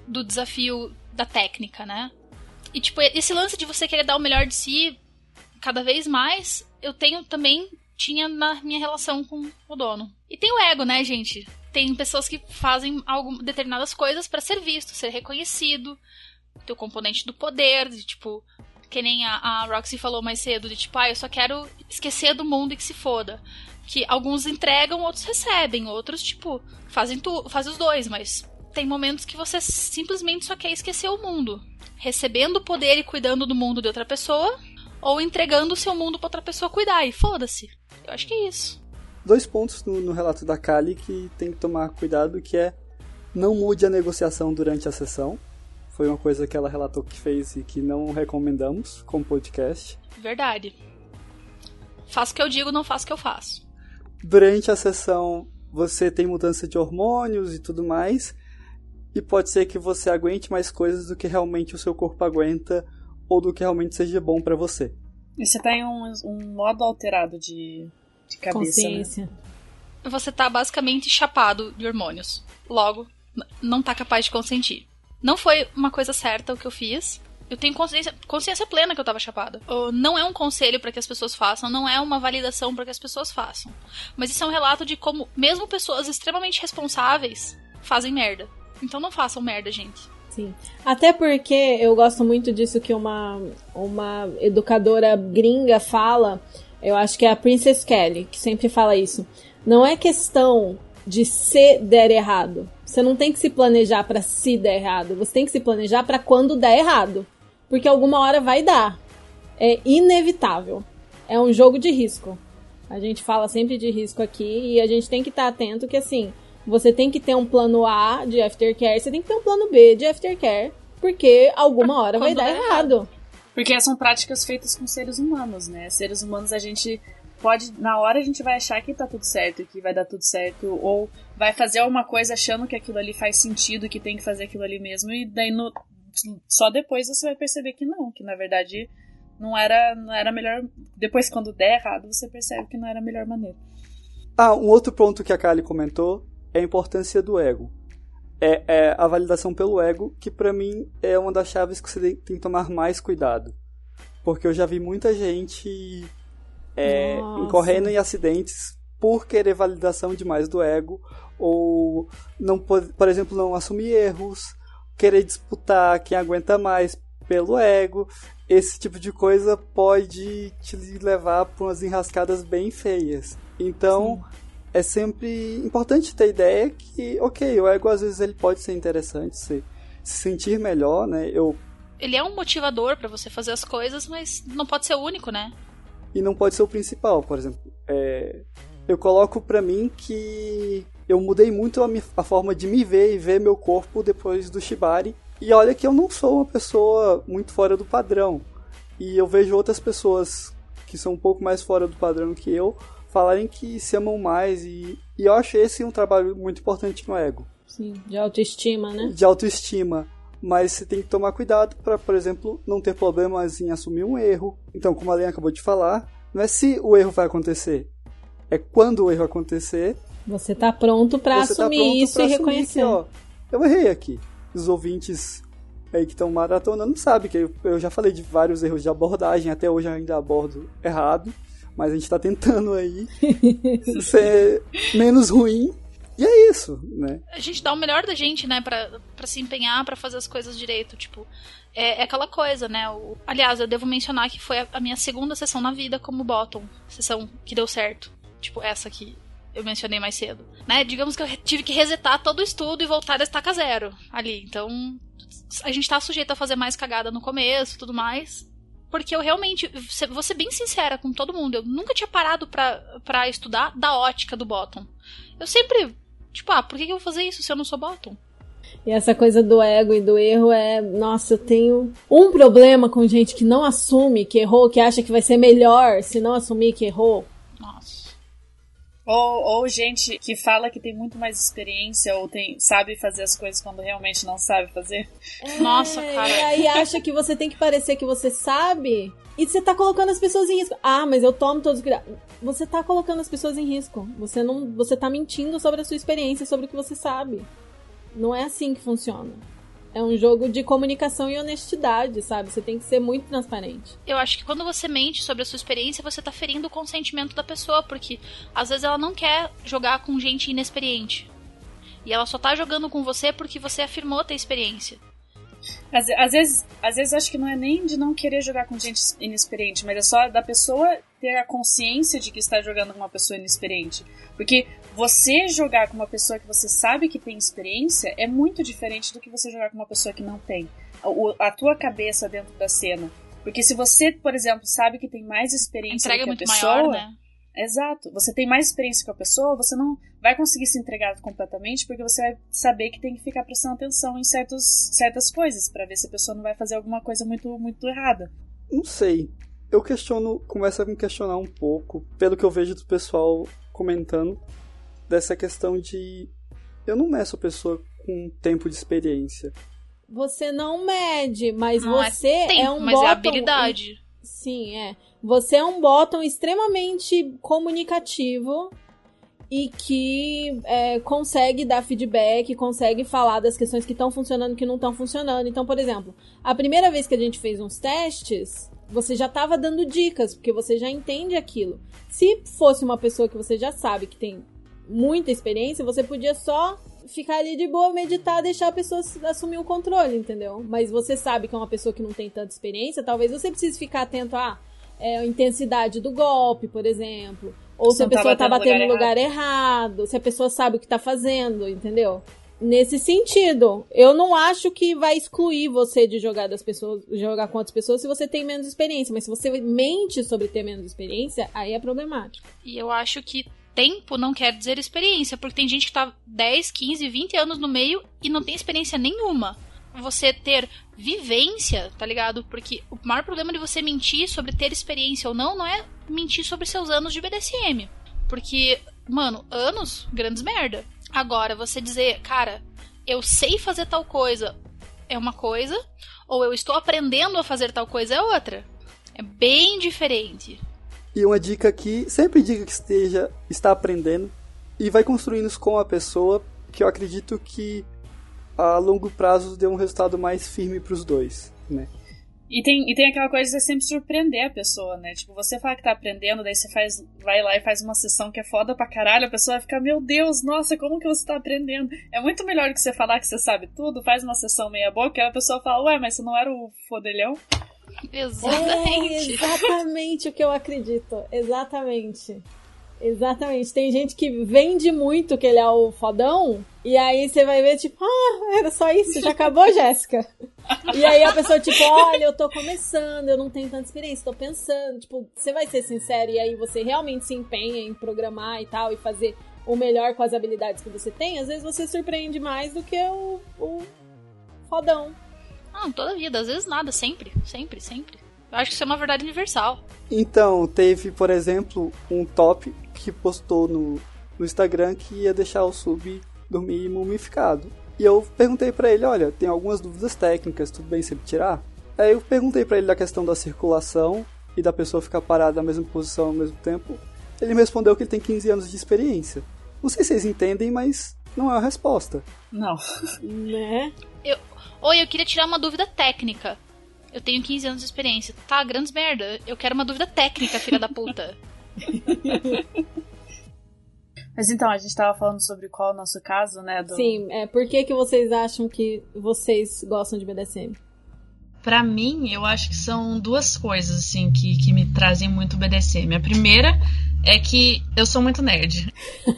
do desafio da técnica, né? E, tipo, esse lance de você querer dar o melhor de si cada vez mais, eu tenho também, tinha na minha relação com o dono. E tem o ego, né, gente? Tem pessoas que fazem algo, determinadas coisas para ser visto, ser reconhecido. Tem o componente do poder, de tipo, que nem a, a Roxy falou mais cedo, de tipo, ah, eu só quero esquecer do mundo e que se foda. Que alguns entregam, outros recebem, outros, tipo, fazem, tu, fazem os dois, mas tem momentos que você simplesmente só quer esquecer o mundo. Recebendo o poder e cuidando do mundo de outra pessoa, ou entregando o seu mundo pra outra pessoa cuidar, e foda-se. Eu acho que é isso. Dois pontos no, no relato da Kali que tem que tomar cuidado, que é não mude a negociação durante a sessão. Foi uma coisa que ela relatou que fez e que não recomendamos como podcast. Verdade. Faço o que eu digo, não faço o que eu faço. Durante a sessão, você tem mudança de hormônios e tudo mais, e pode ser que você aguente mais coisas do que realmente o seu corpo aguenta ou do que realmente seja bom para você. E você tá em um, um modo alterado de, de cabeça, né? Consciência. Você tá basicamente chapado de hormônios. Logo, não tá capaz de consentir. Não foi uma coisa certa o que eu fiz. Eu tenho consciência, consciência plena que eu tava chapada. Não é um conselho para que as pessoas façam, não é uma validação para que as pessoas façam. Mas isso é um relato de como, mesmo pessoas extremamente responsáveis, fazem merda. Então não façam merda, gente. Sim. Até porque eu gosto muito disso que uma, uma educadora gringa fala. Eu acho que é a Princess Kelly, que sempre fala isso. Não é questão de se der errado. Você não tem que se planejar pra se der errado. Você tem que se planejar pra quando der errado. Porque alguma hora vai dar. É inevitável. É um jogo de risco. A gente fala sempre de risco aqui e a gente tem que estar atento que assim, você tem que ter um plano A de aftercare, você tem que ter um plano B de aftercare, porque alguma hora vai Quando dar der errado. Porque são práticas feitas com seres humanos, né? Seres humanos a gente pode, na hora a gente vai achar que tá tudo certo, que vai dar tudo certo, ou vai fazer alguma coisa achando que aquilo ali faz sentido, que tem que fazer aquilo ali mesmo, e daí no, só depois você vai perceber que não, que na verdade não era, não era melhor. Depois, quando der errado, você percebe que não era a melhor maneira. Ah, um outro ponto que a Kali comentou é a importância do ego. É, é a validação pelo ego, que pra mim é uma das chaves que você tem que tomar mais cuidado. Porque eu já vi muita gente é, incorrendo em acidentes por querer validação demais do ego, ou não po- por exemplo, não assumir erros, querer disputar quem aguenta mais pelo ego. Esse tipo de coisa pode te levar para umas enrascadas bem feias. Então, é sempre importante ter ideia que, ok, o ego às vezes ele pode ser interessante, se, se sentir melhor, né? Eu Ele é um motivador pra você fazer as coisas, mas não pode ser o único, né? E não pode ser o principal, por exemplo. É, eu coloco pra mim que eu mudei muito a, mi- a forma de me ver e ver meu corpo depois do Shibari. E olha que eu não sou uma pessoa muito fora do padrão. E eu vejo outras pessoas que são um pouco mais fora do padrão que eu falarem que se amam mais. E, e eu acho esse um trabalho muito importante no ego Sim, de autoestima, né? de autoestima. Mas você tem que tomar cuidado para, por exemplo, não ter problemas em assumir um erro. Então, como a Lena acabou de falar, não é se o erro vai acontecer, é quando o erro acontecer. Você tá pronto você tá assumir pronto isso pra e assumir reconhecer. Que, ó, eu errei aqui. Os ouvintes aí que estão maratonando sabem que eu, eu já falei de vários erros de abordagem, até hoje eu ainda abordo errado. Mas a gente tá tentando aí ser menos ruim. E é isso, né? A gente dá o melhor da gente, né, pra, pra se empenhar, pra fazer as coisas direito, tipo. É, é aquela coisa, né? O, aliás, eu devo mencionar que foi a, a minha segunda sessão na vida como bottom. Sessão que deu certo. Tipo, essa que eu mencionei mais cedo. Né? Digamos que eu tive que resetar todo o estudo e voltar da estaca zero ali. Então, a gente tá sujeito a fazer mais cagada no começo tudo mais. Porque eu realmente, vou ser bem sincera com todo mundo, eu nunca tinha parado pra, pra estudar da ótica do bottom. Eu sempre, tipo, ah, por que eu vou fazer isso se eu não sou bottom? E essa coisa do ego e do erro é. Nossa, eu tenho um problema com gente que não assume que errou, que acha que vai ser melhor se não assumir que errou. Nossa. Ou, ou gente que fala que tem muito mais experiência ou tem, sabe fazer as coisas quando realmente não sabe fazer. Nossa, É, cara. E aí acha que você tem que parecer que você sabe e você tá colocando as pessoas em risco. Ah, mas eu tomo todos os cuidados. Você tá colocando as pessoas em risco. Você não, você tá mentindo sobre a sua experiência, sobre o que você sabe. Não é assim que funciona. É um jogo de comunicação e honestidade, sabe? Você tem que ser muito transparente. Eu acho que quando você mente sobre a sua experiência, você tá ferindo o consentimento da pessoa, porque às vezes ela não quer jogar com gente inexperiente. E ela só tá jogando com você porque você afirmou ter experiência. Às, às vezes, às vezes acho que não é nem de não querer jogar com gente inexperiente, mas é só da pessoa ter a consciência de que está jogando com uma pessoa inexperiente. Porque você jogar com uma pessoa que você sabe que tem experiência é muito diferente do que você jogar com uma pessoa que não tem. O- a tua cabeça dentro da cena. Porque se você, por exemplo, sabe que tem mais A experiência entrega do que muito a pessoa, maior, né? Exato. Você tem mais experiência com a pessoa, você não vai conseguir se entregar completamente, porque você vai saber que tem que ficar prestando atenção em certos, certas coisas, pra ver se a pessoa não vai fazer alguma coisa muito, muito errada. Não sei. Eu questiono, começo a me questionar um pouco, pelo que eu vejo do pessoal comentando, dessa questão de. Eu não meço a pessoa com tempo de experiência. Você não mede, mas Não é você é, Tempo, um mas bottom é habilidade. Sim, é. Você é um bottom extremamente comunicativo e que é, consegue dar feedback, consegue falar das questões que estão funcionando e que não estão funcionando. Então, por exemplo, a primeira vez que a gente fez uns testes, você já estava dando dicas, porque você já entende aquilo. Se fosse uma pessoa que você já sabe que tem muita experiência, você podia só ficar ali de boa, meditar, deixar a pessoa assumir o controle, entendeu? Mas você sabe que é uma pessoa que não tem tanta experiência, talvez você precise ficar atento à é, a intensidade do golpe, por exemplo. Ou se, Se a tá pessoa tá batendo no no lugar lugar errado, se a pessoa sabe o que tá fazendo, entendeu? Nesse sentido, eu não acho que vai excluir você de jogar das pessoas, jogar com outras pessoas se você tem menos experiência, mas se você mente sobre ter menos experiência, aí é problemático. E eu acho que tempo não quer dizer experiência, porque tem gente que tá 10, 15, 20 anos no meio e não tem experiência nenhuma. Você ter vivência, tá ligado? Porque o maior problema de você mentir sobre ter experiência ou não, não é mentir sobre seus anos de BDSM. Porque, mano, anos, grandes merda. Agora, você dizer, cara, eu sei fazer tal coisa é uma coisa, ou eu estou aprendendo a fazer tal coisa é outra. É bem diferente. E uma dica aqui, sempre diga que esteja está aprendendo e vai construindo isso com a pessoa, que eu acredito que a longo prazo dê um resultado mais firme para os dois, né? E tem, e tem aquela coisa de você sempre surpreender a pessoa, né? Tipo, você fala que tá aprendendo, daí você faz, vai lá e faz uma sessão que é foda pra caralho, a pessoa vai ficar, meu Deus, nossa, como que você tá aprendendo? É muito melhor do que você falar que você sabe tudo, faz uma sessão meia boca, e a pessoa fala, ué, mas você não era o fodelhão? É Exatamente. exatamente o que eu acredito. Exatamente. Exatamente. Tem gente que vende muito que ele é o fodão, e aí você vai ver, tipo, ah, era só isso, já acabou, Jéssica. E aí a pessoa, tipo, olha, eu tô começando, eu não tenho tanta experiência, tô pensando. Tipo, você vai ser sincero e aí você realmente se empenha em programar e tal, e fazer o melhor com as habilidades que você tem, às vezes você surpreende mais do que o, o fodão. Não, toda vida, às vezes nada, sempre, sempre, sempre. Eu acho que isso é uma verdade universal. Então, teve, por exemplo, um top que postou no, no Instagram que ia deixar o sub dormir mumificado. E eu perguntei pra ele, olha, tem algumas dúvidas técnicas, tudo bem se ele tirar? Aí eu perguntei pra ele da questão da circulação e da pessoa ficar parada na mesma posição ao mesmo tempo. Ele me respondeu que ele tem 15 anos de experiência. Não sei se vocês entendem, mas não é a resposta. Não. Né? Oi, eu queria tirar uma dúvida técnica. Eu tenho 15 anos de experiência. Tá, grandes merda. Eu quero uma dúvida técnica, filha da puta. Mas então, a gente tava falando sobre qual é o nosso caso, né? Do... Sim, é, por que, que vocês acham que vocês gostam de BDSM? Pra mim, eu acho que são duas coisas, assim, que, que me trazem muito BDSM. A primeira é que eu sou muito nerd.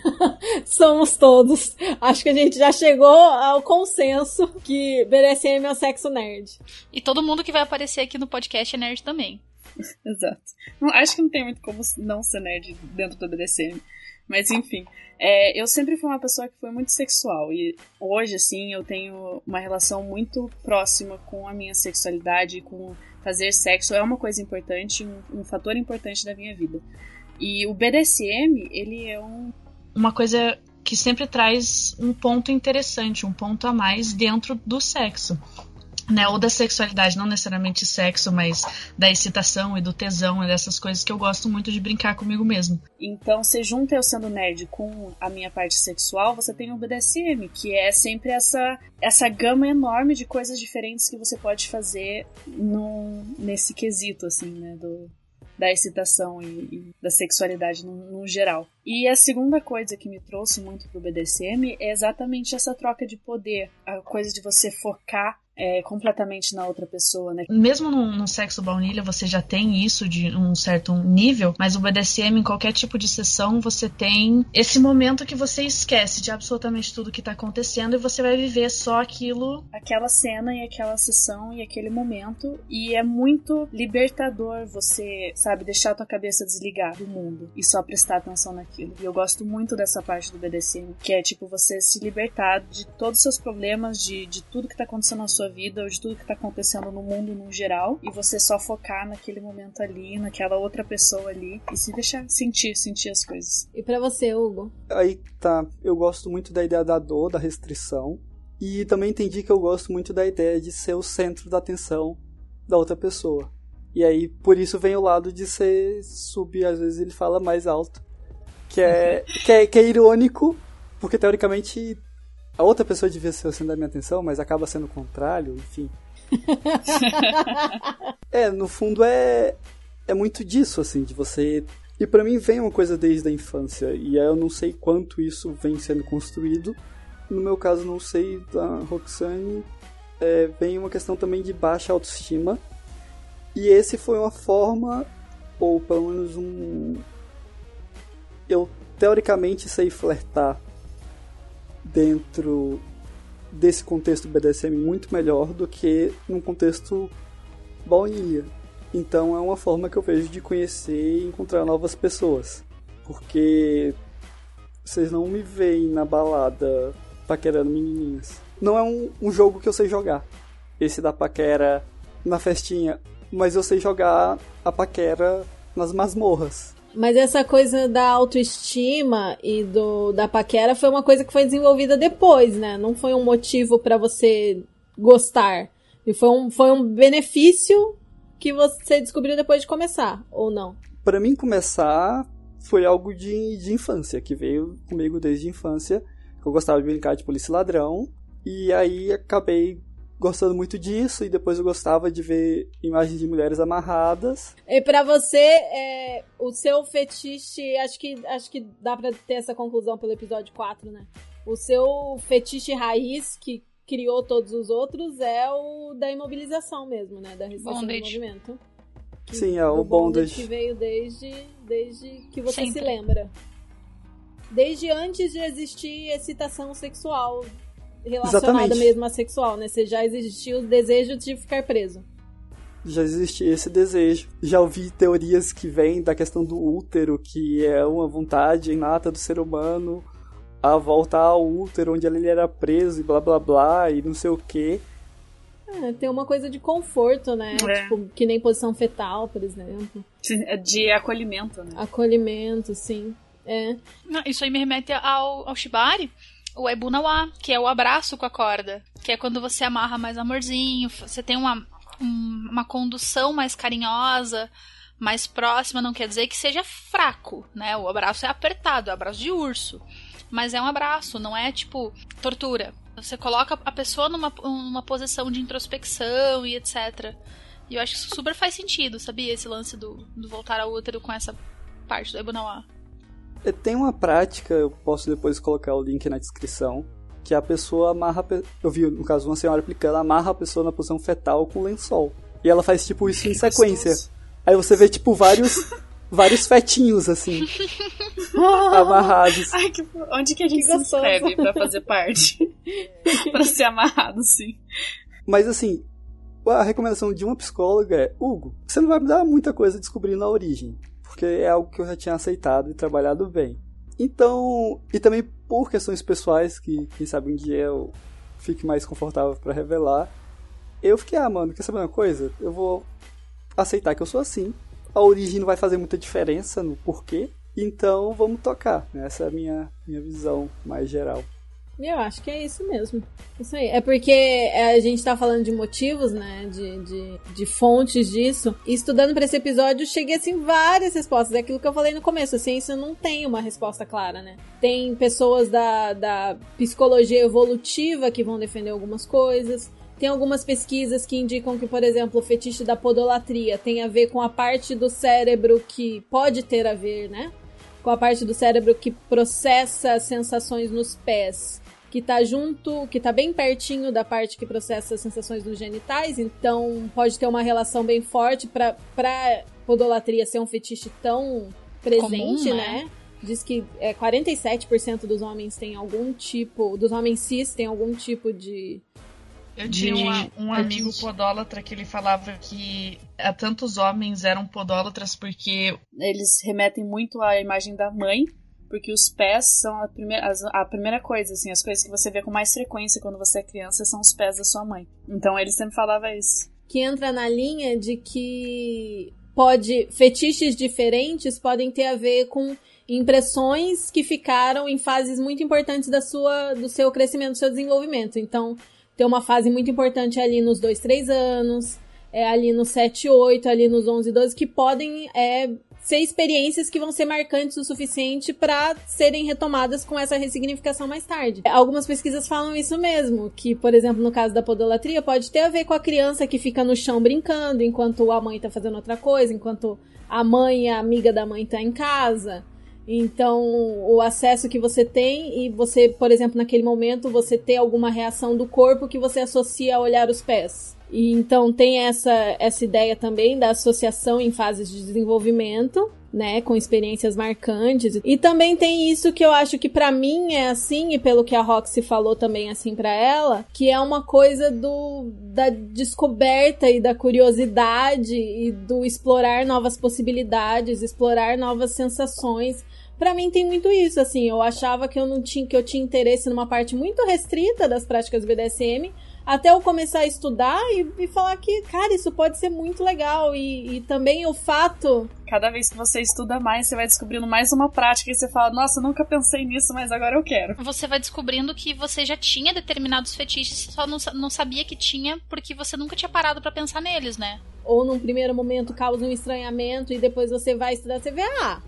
Somos todos. Acho que a gente já chegou ao consenso que BDSM é o sexo nerd. E todo mundo que vai aparecer aqui no podcast é nerd também. Exato. Não, acho que não tem muito como não ser nerd dentro do BDSM. Mas enfim, é, eu sempre fui uma pessoa que foi muito sexual. E hoje, assim, eu tenho uma relação muito próxima com a minha sexualidade, com fazer sexo. É uma coisa importante, um, um fator importante da minha vida. E o BDSM, ele é um. Uma coisa que sempre traz um ponto interessante, um ponto a mais dentro do sexo né, ou da sexualidade, não necessariamente sexo, mas da excitação e do tesão e dessas coisas que eu gosto muito de brincar comigo mesmo. Então, se junta eu sendo nerd com a minha parte sexual, você tem o BDSM, que é sempre essa essa gama enorme de coisas diferentes que você pode fazer no, nesse quesito, assim, né, do, da excitação e, e da sexualidade no, no, geral. E a segunda coisa que me trouxe muito pro BDSM é exatamente essa troca de poder, a coisa de você focar é, completamente na outra pessoa, né? Mesmo no, sexo baunilha você já tem isso de um certo nível, mas o BDSM em qualquer tipo de sessão você tem esse momento que você esquece de absolutamente tudo que tá acontecendo e você vai viver só aquilo. Aquela cena e aquela sessão e aquele momento e é muito libertador você, sabe, deixar a tua cabeça desligar do mundo e só prestar atenção naquilo. E eu gosto muito dessa parte do BDSM, que é tipo você se libertar de todos os seus problemas, de, de tudo que tá acontecendo na sua sua vida ou de tudo que tá acontecendo no mundo no geral e você só focar naquele momento ali, naquela outra pessoa ali e se deixar sentir, sentir as coisas. E para você, Hugo? Aí tá, eu gosto muito da ideia da dor, da restrição e também entendi que eu gosto muito da ideia de ser o centro da atenção da outra pessoa. E aí, por isso vem o lado de ser sub, às vezes ele fala mais alto. Que é, que é, que é irônico, porque teoricamente a outra pessoa devia ser o centro da minha atenção, mas acaba sendo o contrário, enfim. é, no fundo é é muito disso assim, de você e para mim vem uma coisa desde a infância e eu não sei quanto isso vem sendo construído. No meu caso não sei da Roxane, é, vem uma questão também de baixa autoestima. E esse foi uma forma ou pelo menos um eu teoricamente sei flertar dentro desse contexto BDSM muito melhor do que num contexto baunilha. Então é uma forma que eu vejo de conhecer e encontrar novas pessoas. Porque vocês não me veem na balada paquerando menininhas. Não é um, um jogo que eu sei jogar. Esse da paquera na festinha. Mas eu sei jogar a paquera nas masmorras. Mas essa coisa da autoestima e do da paquera foi uma coisa que foi desenvolvida depois, né? Não foi um motivo para você gostar. E foi um, foi um benefício que você descobriu depois de começar, ou não? Para mim começar foi algo de, de infância, que veio comigo desde a infância. Eu gostava de brincar de polícia ladrão. E aí acabei gostando muito disso e depois eu gostava de ver imagens de mulheres amarradas. E para você, é, o seu fetiche, acho que acho que dá para ter essa conclusão pelo episódio 4, né? O seu fetiche raiz que criou todos os outros é o da imobilização mesmo, né? Da restrição do movimento. Que, Sim, é o bondage. que veio desde, desde que você Sempre. se lembra. Desde antes de existir excitação sexual relacionada Exatamente. mesmo a sexual, né? Você já existiu o desejo de ficar preso. Já existia esse desejo. Já ouvi teorias que vêm da questão do útero, que é uma vontade inata do ser humano a voltar ao útero onde ele era preso e blá blá blá e não sei o que. É, tem uma coisa de conforto, né? É. Tipo, que nem posição fetal, por exemplo. É de acolhimento, né? Acolhimento, sim. É. Isso aí me remete ao, ao Shibari, o Ebunawa, que é o abraço com a corda, que é quando você amarra mais amorzinho, você tem uma, um, uma condução mais carinhosa, mais próxima, não quer dizer que seja fraco, né? O abraço é apertado, é abraço de urso. Mas é um abraço, não é tipo tortura. Você coloca a pessoa numa, numa posição de introspecção e etc. E eu acho que isso super faz sentido, sabia? Esse lance do, do voltar ao útero com essa parte do Ebunawa. É, tem uma prática, eu posso depois colocar o link na descrição, que a pessoa amarra. Eu vi, no caso, uma senhora aplicando, amarra a pessoa na posição fetal com lençol. E ela faz tipo isso em sequência. Aí você vê, tipo, vários. vários fetinhos, assim. amarrados. Ai, que... Onde que a gente que se inscreve pra fazer parte? pra ser amarrado, sim. Mas assim, a recomendação de uma psicóloga é: Hugo, você não vai me dar muita coisa descobrindo a origem porque é algo que eu já tinha aceitado e trabalhado bem. Então, e também por questões pessoais, que quem sabe um dia eu fique mais confortável para revelar, eu fiquei, ah, mano, quer saber uma coisa? Eu vou aceitar que eu sou assim a origem não vai fazer muita diferença no porquê. Então vamos tocar. Essa é a minha, minha visão mais geral. Eu acho que é isso mesmo. Isso aí. É porque a gente tá falando de motivos, né? De, de, de fontes disso. E estudando para esse episódio, cheguei assim várias respostas. É aquilo que eu falei no começo. A ciência não tem uma resposta clara, né? Tem pessoas da, da psicologia evolutiva que vão defender algumas coisas. Tem algumas pesquisas que indicam que, por exemplo, o fetiche da podolatria tem a ver com a parte do cérebro que pode ter a ver, né? Com a parte do cérebro que processa sensações nos pés que tá junto, que tá bem pertinho da parte que processa as sensações nos genitais, então pode ter uma relação bem forte para pra podolatria ser um fetiche tão presente, Comum, né? né? Diz que é, 47% dos homens têm algum tipo, dos homens cis têm algum tipo de eu tinha um, um amigo podólatra que ele falava que há tantos homens eram podólatras porque eles remetem muito à imagem da mãe porque os pés são a primeira, a primeira coisa, assim, as coisas que você vê com mais frequência quando você é criança são os pés da sua mãe. Então ele sempre falava isso. Que entra na linha de que pode fetiches diferentes podem ter a ver com impressões que ficaram em fases muito importantes da sua do seu crescimento, do seu desenvolvimento. Então, tem uma fase muito importante ali nos 2, 3 anos, é ali nos 7, 8, ali nos 11, 12 que podem é, ser experiências que vão ser marcantes o suficiente para serem retomadas com essa ressignificação mais tarde. Algumas pesquisas falam isso mesmo, que, por exemplo, no caso da podolatria, pode ter a ver com a criança que fica no chão brincando enquanto a mãe tá fazendo outra coisa, enquanto a mãe, a amiga da mãe tá em casa. Então, o acesso que você tem e você, por exemplo, naquele momento, você ter alguma reação do corpo que você associa a olhar os pés. E então tem essa, essa ideia também da associação em fases de desenvolvimento, né, com experiências marcantes. E também tem isso que eu acho que para mim é assim, e pelo que a Roxy falou também assim para ela, que é uma coisa do da descoberta e da curiosidade e do explorar novas possibilidades, explorar novas sensações. Para mim tem muito isso, assim, eu achava que eu não tinha que eu tinha interesse numa parte muito restrita das práticas BDSM, até eu começar a estudar e, e falar que, cara, isso pode ser muito legal. E, e, também o fato. Cada vez que você estuda mais, você vai descobrindo mais uma prática e você fala, nossa, nunca pensei nisso, mas agora eu quero. Você vai descobrindo que você já tinha determinados fetiches, só não, não sabia que tinha porque você nunca tinha parado para pensar neles, né? Ou num primeiro momento causa um estranhamento e depois você vai estudar, você vê, ah,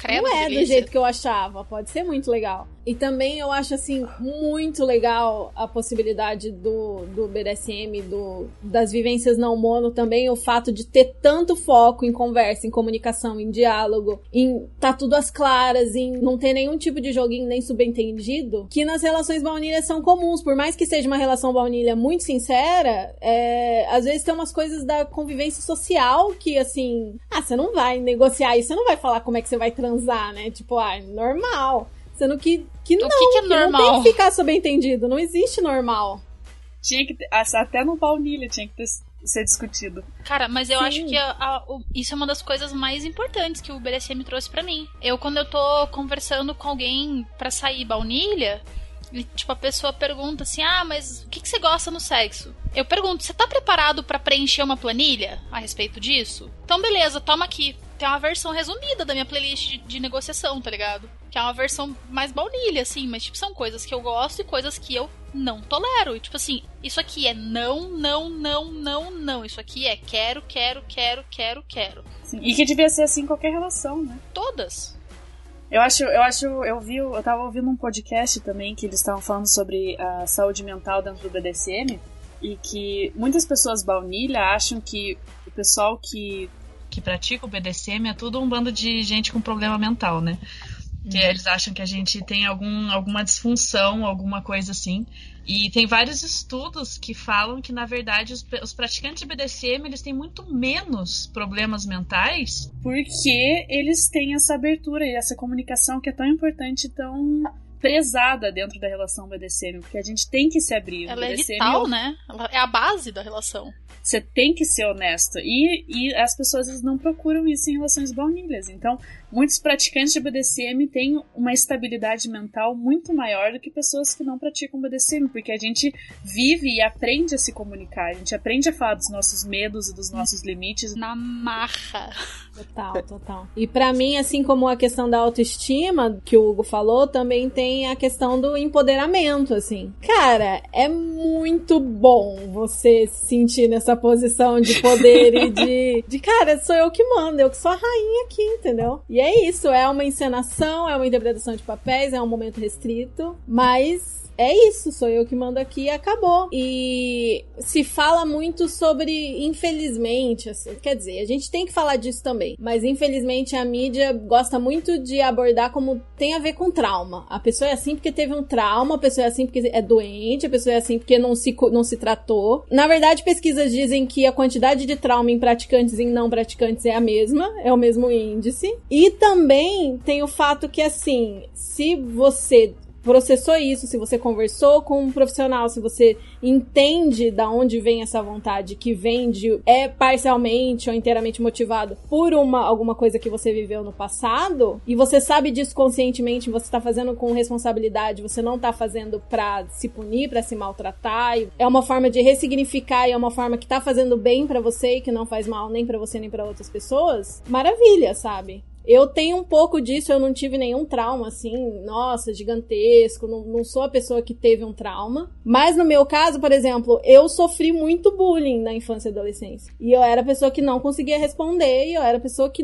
Credo, não é delícia. do jeito que eu achava. Pode ser muito legal. E também eu acho, assim, muito legal a possibilidade do, do BDSM, do, das vivências não mono também, o fato de ter tanto foco em conversa, em comunicação, em diálogo, em tá tudo às claras, em não ter nenhum tipo de joguinho nem subentendido, que nas relações baunilhas são comuns. Por mais que seja uma relação baunilha muito sincera, é, às vezes tem umas coisas da convivência social que, assim, ah, você não vai negociar isso, você não vai falar como é que você vai transar, né? Tipo, ah, normal. Sendo que, que não, o que, que é que normal? não tem que ficar subentendido, não existe normal. Tinha que ter, até no baunilha tinha que ter, ser discutido. Cara, mas eu Sim. acho que a- a- o- isso é uma das coisas mais importantes que o BDSM trouxe pra mim. Eu, quando eu tô conversando com alguém pra sair baunilha, e, tipo, a pessoa pergunta assim: Ah, mas o que, que você gosta no sexo? Eu pergunto: Você tá preparado pra preencher uma planilha a respeito disso? Então, beleza, toma aqui. Tem uma versão resumida da minha playlist de, de negociação, tá ligado? Que é uma versão mais baunilha, assim, mas, tipo, são coisas que eu gosto e coisas que eu não tolero. E, tipo assim, isso aqui é não, não, não, não, não. Isso aqui é quero, quero, quero, quero, quero. Sim, E que devia ser assim em qualquer relação, né? Todas. Eu acho, eu acho, eu vi, eu tava ouvindo um podcast também que eles estavam falando sobre a saúde mental dentro do BDSM e que muitas pessoas baunilha acham que o pessoal que que pratica o BDSM é tudo um bando de gente com problema mental, né? Que eles acham que a gente tem algum, alguma disfunção, alguma coisa assim. E tem vários estudos que falam que, na verdade, os, os praticantes de BDSM eles têm muito menos problemas mentais porque eles têm essa abertura e essa comunicação que é tão importante, e tão prezada dentro da relação BDSM, porque a gente tem que se abrir. Ela é BDSM, vital, né? Ela é a base da relação. Você tem que ser honesto. E, e as pessoas não procuram isso em relações baunilhas. Então, muitos praticantes de BDSM têm uma estabilidade mental muito maior do que pessoas que não praticam BDSM, porque a gente vive e aprende a se comunicar, a gente aprende a falar dos nossos medos e dos nossos limites. Na marra. Total, total. E para mim, assim como a questão da autoestima que o Hugo falou, também tem a questão do empoderamento, assim. Cara, é muito bom você se sentir nessa posição de poder e de, de cara, sou eu que mando, eu que sou a rainha aqui, entendeu? E é isso, é uma encenação, é uma interpretação de papéis, é um momento restrito, mas é isso, sou eu que mando aqui e acabou. E se fala muito sobre, infelizmente, assim, quer dizer, a gente tem que falar disso também, mas infelizmente a mídia gosta muito de abordar como tem a ver com trauma. A pessoa é assim porque teve um trauma, a pessoa é assim porque é doente, a pessoa é assim porque não se, não se tratou. Na verdade, pesquisas dizem que a quantidade de trauma em praticantes e em não praticantes é a mesma, é o mesmo índice. E também tem o fato que, assim, se você processou isso, se você conversou com um profissional, se você entende da onde vem essa vontade, que vem de é parcialmente ou inteiramente motivado por uma alguma coisa que você viveu no passado, e você sabe disso conscientemente, você tá fazendo com responsabilidade, você não tá fazendo pra se punir, pra se maltratar, é uma forma de ressignificar e é uma forma que tá fazendo bem para você e que não faz mal nem para você nem para outras pessoas. Maravilha, sabe? Eu tenho um pouco disso, eu não tive nenhum trauma, assim, nossa, gigantesco, não, não sou a pessoa que teve um trauma. Mas no meu caso, por exemplo, eu sofri muito bullying na infância e adolescência. E eu era a pessoa que não conseguia responder, e eu era a pessoa que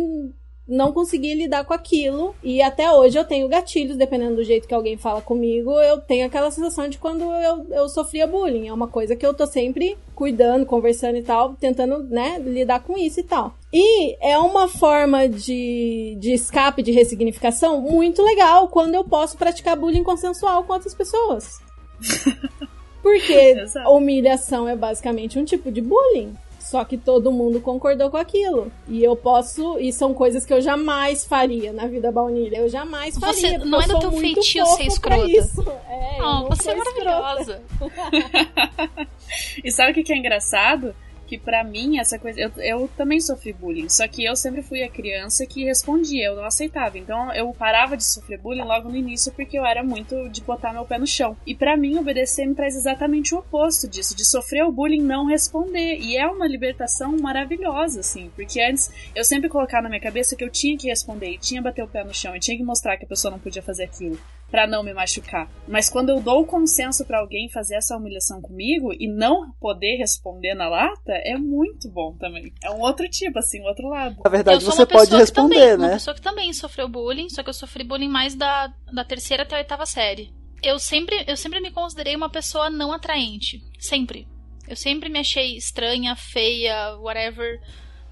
não consegui lidar com aquilo. E até hoje eu tenho gatilhos, dependendo do jeito que alguém fala comigo, eu tenho aquela sensação de quando eu, eu sofria bullying. É uma coisa que eu tô sempre cuidando, conversando e tal, tentando, né, lidar com isso e tal. E é uma forma de, de escape, de ressignificação muito legal quando eu posso praticar bullying consensual com outras pessoas. Porque humilhação é basicamente um tipo de bullying. Só que todo mundo concordou com aquilo. E eu posso. E são coisas que eu jamais faria na vida baunilha. Eu jamais faria. Você não é do teu feitio ser escrota. Isso. É, oh, você é maravilhosa. e sabe o que é engraçado? Que para mim essa coisa eu, eu também sofri bullying só que eu sempre fui a criança que respondia eu não aceitava. Então eu parava de sofrer bullying logo no início porque eu era muito de botar meu pé no chão. E para mim o BDSM traz exatamente o oposto disso de sofrer o bullying não responder. E é uma libertação maravilhosa assim porque antes eu sempre colocava na minha cabeça que eu tinha que responder e tinha que bater o pé no chão e tinha que mostrar que a pessoa não podia fazer aquilo para não me machucar. Mas quando eu dou o consenso para alguém fazer essa humilhação comigo e não poder responder na lata, é muito bom também. É um outro tipo, assim, um outro lado. Na verdade, você pode responder, também, né? Uma pessoa que também sofreu bullying, só que eu sofri bullying mais da, da terceira até a oitava série. Eu sempre, eu sempre me considerei uma pessoa não atraente. Sempre. Eu sempre me achei estranha, feia, whatever.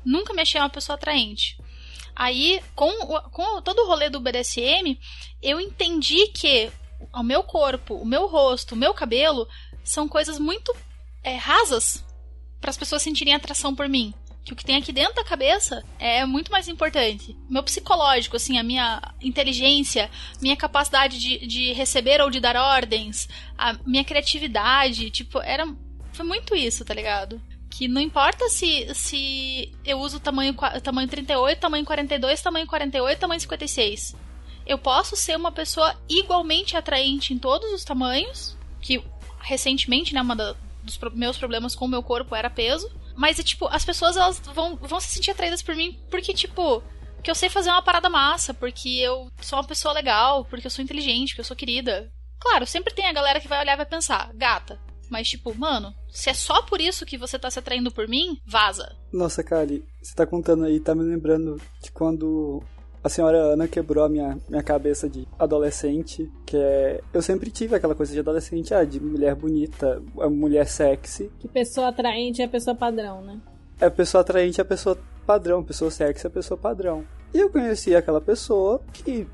Nunca me achei uma pessoa atraente. Aí, com, com todo o rolê do BDSM, eu entendi que o meu corpo, o meu rosto, o meu cabelo são coisas muito é, rasas para as pessoas sentirem atração por mim. Que o que tem aqui dentro da cabeça é muito mais importante. Meu psicológico, assim, a minha inteligência, minha capacidade de, de receber ou de dar ordens, a minha criatividade, tipo, era. Foi muito isso, tá ligado? Que não importa se, se eu uso tamanho, tamanho 38, tamanho 42, tamanho 48, tamanho 56. Eu posso ser uma pessoa igualmente atraente em todos os tamanhos, que recentemente, né, uma da, dos meus problemas com o meu corpo era peso. Mas, é, tipo, as pessoas elas vão, vão se sentir atraídas por mim porque, tipo, que eu sei fazer uma parada massa, porque eu sou uma pessoa legal, porque eu sou inteligente, porque eu sou querida. Claro, sempre tem a galera que vai olhar e vai pensar, gata, mas, tipo, mano, se é só por isso que você tá se atraindo por mim, vaza. Nossa, Kali, você tá contando aí, tá me lembrando de quando a senhora Ana quebrou a minha, minha cabeça de adolescente, que é. Eu sempre tive aquela coisa de adolescente, ah, de mulher bonita, mulher sexy. Que pessoa atraente é a pessoa padrão, né? É a pessoa atraente é a pessoa padrão, pessoa sexy é a pessoa padrão. E eu conheci aquela pessoa que,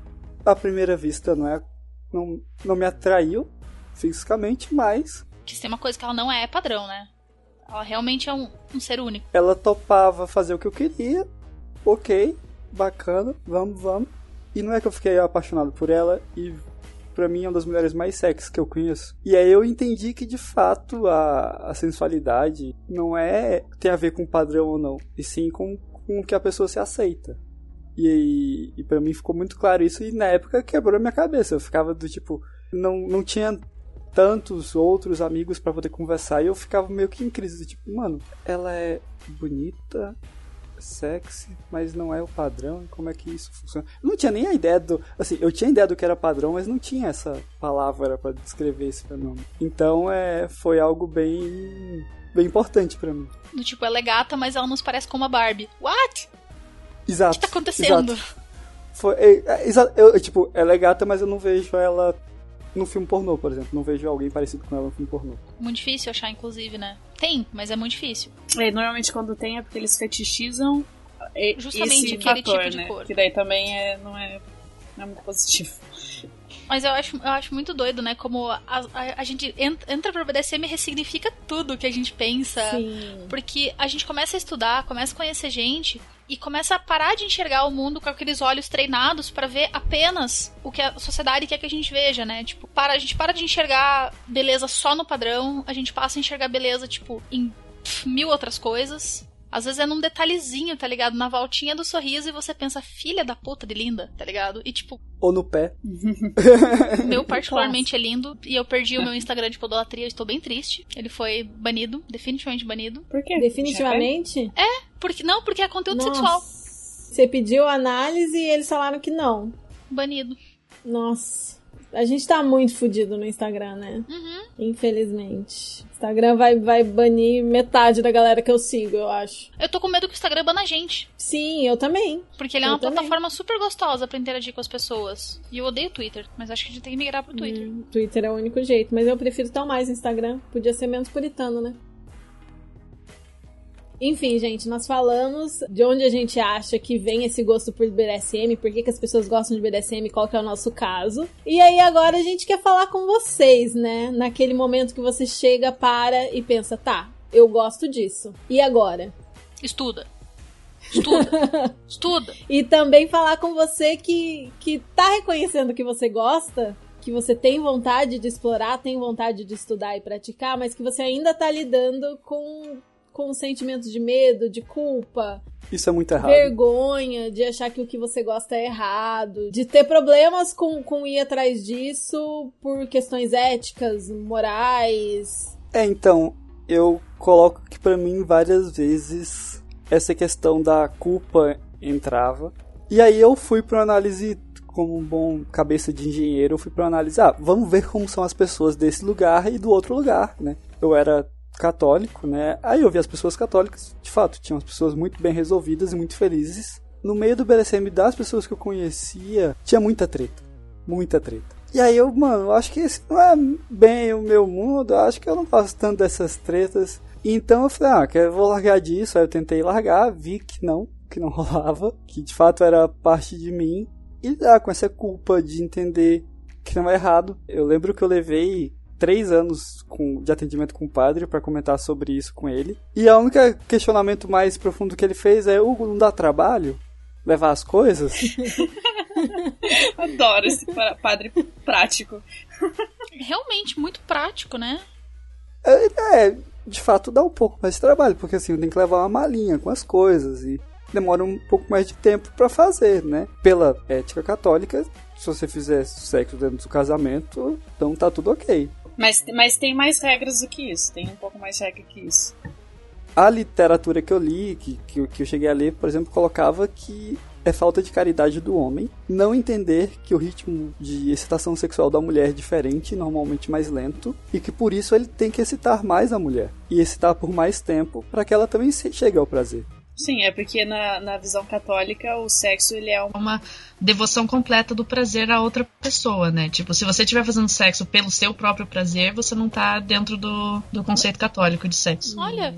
à primeira vista, não é. Não, não me atraiu fisicamente, mas tem uma coisa que ela não é, padrão, né? Ela realmente é um, um ser único. Ela topava fazer o que eu queria, ok, bacana, vamos, vamos. E não é que eu fiquei apaixonado por ela e para mim é uma das mulheres mais sexy que eu conheço. E aí eu entendi que de fato a, a sensualidade não é tem a ver com padrão ou não, e sim com, com o que a pessoa se aceita. E, e para mim ficou muito claro isso, e na época quebrou a minha cabeça. Eu ficava do tipo, não, não tinha tantos outros amigos para poder conversar, e eu ficava meio que em crise, tipo, mano, ela é bonita, sexy, mas não é o padrão, como é que isso funciona? Eu não tinha nem a ideia do. Assim, eu tinha ideia do que era padrão, mas não tinha essa palavra para descrever esse fenômeno. Então é, foi algo bem. bem importante para mim. Do tipo, ela é gata, mas ela nos parece com uma Barbie. What? Exato. O que tá acontecendo? Exato. Foi, é, é, eu, tipo, ela é gata, mas eu não vejo ela no filme pornô, por exemplo. Não vejo alguém parecido com ela no filme pornô. Muito difícil achar, inclusive, né? Tem, mas é muito difícil. É, normalmente quando tem é porque eles fetichizam Justamente esse aquele fator, tipo de né? cor. Que daí também é, não, é, não é muito positivo. Mas eu acho, eu acho muito doido, né? Como a, a, a gente entra, pro BDSM e ressignifica tudo que a gente pensa. Sim. Porque a gente começa a estudar, começa a conhecer gente e começa a parar de enxergar o mundo com aqueles olhos treinados para ver apenas o que a sociedade quer que a gente veja, né? Tipo, para, a gente para de enxergar beleza só no padrão, a gente passa a enxergar beleza, tipo, em mil outras coisas. Às vezes é num detalhezinho, tá ligado? Na voltinha do sorriso e você pensa, filha da puta de linda, tá ligado? E tipo, Ou no pé. meu particularmente é lindo e eu perdi o meu Instagram de podolatria, estou bem triste. Ele foi banido, definitivamente banido. Por quê? Definitivamente? Porque não, porque é conteúdo Nossa. sexual. Você pediu análise e eles falaram que não. Banido. Nossa. A gente tá muito fudido no Instagram, né? Uhum. Infelizmente. Instagram vai, vai banir metade da galera que eu sigo, eu acho. Eu tô com medo que o Instagram bana a gente. Sim, eu também. Porque ele é Eu uma também. plataforma super gostosa pra interagir com as pessoas. E eu odeio o Twitter, mas acho que a gente tem que migrar pro Twitter. Hum, Twitter é o único jeito, mas eu prefiro tão mais Instagram. Podia ser menos puritano, né? Enfim, gente, nós falamos de onde a gente acha que vem esse gosto por BDSM, por que, que as pessoas gostam de BDSM, qual que é o nosso caso. E aí agora a gente quer falar com vocês, né? Naquele momento que você chega, para e pensa, tá, eu gosto disso. E agora? Estuda. Estuda. Estuda. E também falar com você que, que tá reconhecendo que você gosta, que você tem vontade de explorar, tem vontade de estudar e praticar, mas que você ainda tá lidando com, com sentimentos de medo, de culpa, Isso é muito errado. vergonha, de achar que o que você gosta é errado, de ter problemas com, com ir atrás disso por questões éticas, morais. É, então, eu coloco que pra mim várias vezes essa questão da culpa entrava. E aí eu fui pra uma análise, como um bom cabeça de engenheiro, eu fui pra uma análise, ah, vamos ver como são as pessoas desse lugar e do outro lugar, né? Eu era católico, né? Aí eu vi as pessoas católicas, de fato, tinham as pessoas muito bem resolvidas e muito felizes. No meio do BDSM das pessoas que eu conhecia, tinha muita treta. Muita treta. E aí eu, mano, acho que esse não é bem o meu mundo, acho que eu não gosto tanto dessas tretas. Então eu falei, ah, eu vou largar disso. Aí eu tentei largar, vi que não, que não rolava, que de fato era parte de mim. E lidar com essa culpa de entender que não é errado. Eu lembro que eu levei três anos com- de atendimento com o padre para comentar sobre isso com ele. E a única questionamento mais profundo que ele fez é: Hugo, não dá trabalho levar as coisas? Adoro esse pa- padre prático. Realmente muito prático, né? É, de fato dá um pouco mais de trabalho, porque assim, tem que levar uma malinha com as coisas e demora um pouco mais de tempo pra fazer, né? Pela ética católica, se você fizer sexo dentro do casamento, então tá tudo ok. Mas, mas tem mais regras do que isso. Tem um pouco mais regra que isso. A literatura que eu li, que, que, eu- que eu cheguei a ler, por exemplo, colocava que é falta de caridade do homem não entender que o ritmo de excitação sexual da mulher é diferente, normalmente mais lento, e que por isso ele tem que excitar mais a mulher e excitar por mais tempo para que ela também chegue ao prazer. Sim, é porque na, na visão católica o sexo ele é um. uma devoção completa do prazer a outra pessoa, né? Tipo, se você estiver fazendo sexo pelo seu próprio prazer, você não tá dentro do, do conceito católico de sexo. Olha,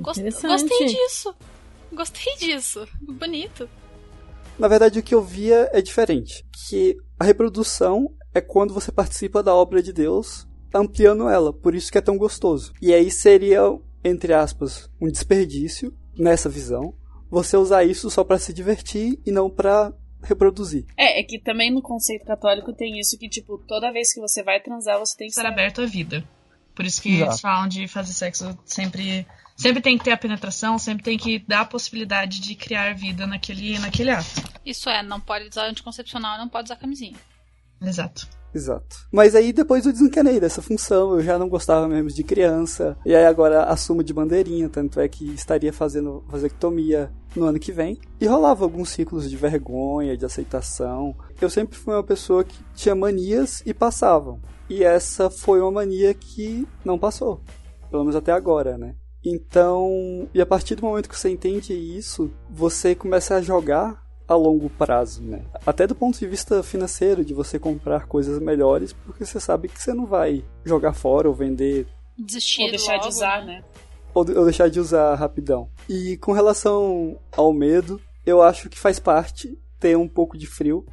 gost- interessante. gostei disso. Gostei disso. Bonito. Na verdade, o que eu via é diferente, que a reprodução é quando você participa da obra de Deus, ampliando ela, por isso que é tão gostoso. E aí seria, entre aspas, um desperdício nessa visão, você usar isso só pra se divertir e não pra reproduzir. É, é que também no conceito católico tem isso que, tipo, toda vez que você vai transar, você tem que Estar aberto à vida. Por isso que Exato. eles falam de fazer sexo sempre. Sempre tem que ter a penetração, sempre tem que dar a possibilidade de criar vida naquele, naquele ato. Isso é, não pode usar anticoncepcional, não pode usar camisinha. Exato. Exato. Mas aí depois eu desencanei dessa função, eu já não gostava mesmo de criança. E aí agora assumo de bandeirinha, tanto é que estaria fazendo vasectomia no ano que vem. E rolava alguns ciclos de vergonha, de aceitação. Eu sempre fui uma pessoa que tinha manias e passavam. E essa foi uma mania que não passou. Pelo menos até agora, né? Então, e a partir do momento que você entende isso, você começa a jogar a longo prazo, né? Até do ponto de vista financeiro, de você comprar coisas melhores, porque você sabe que você não vai jogar fora ou vender Desistir Ou deixar logo, de usar, né? ou, ou deixar de usar rapidão. E com relação ao medo, eu acho que faz parte ter um pouco de frio,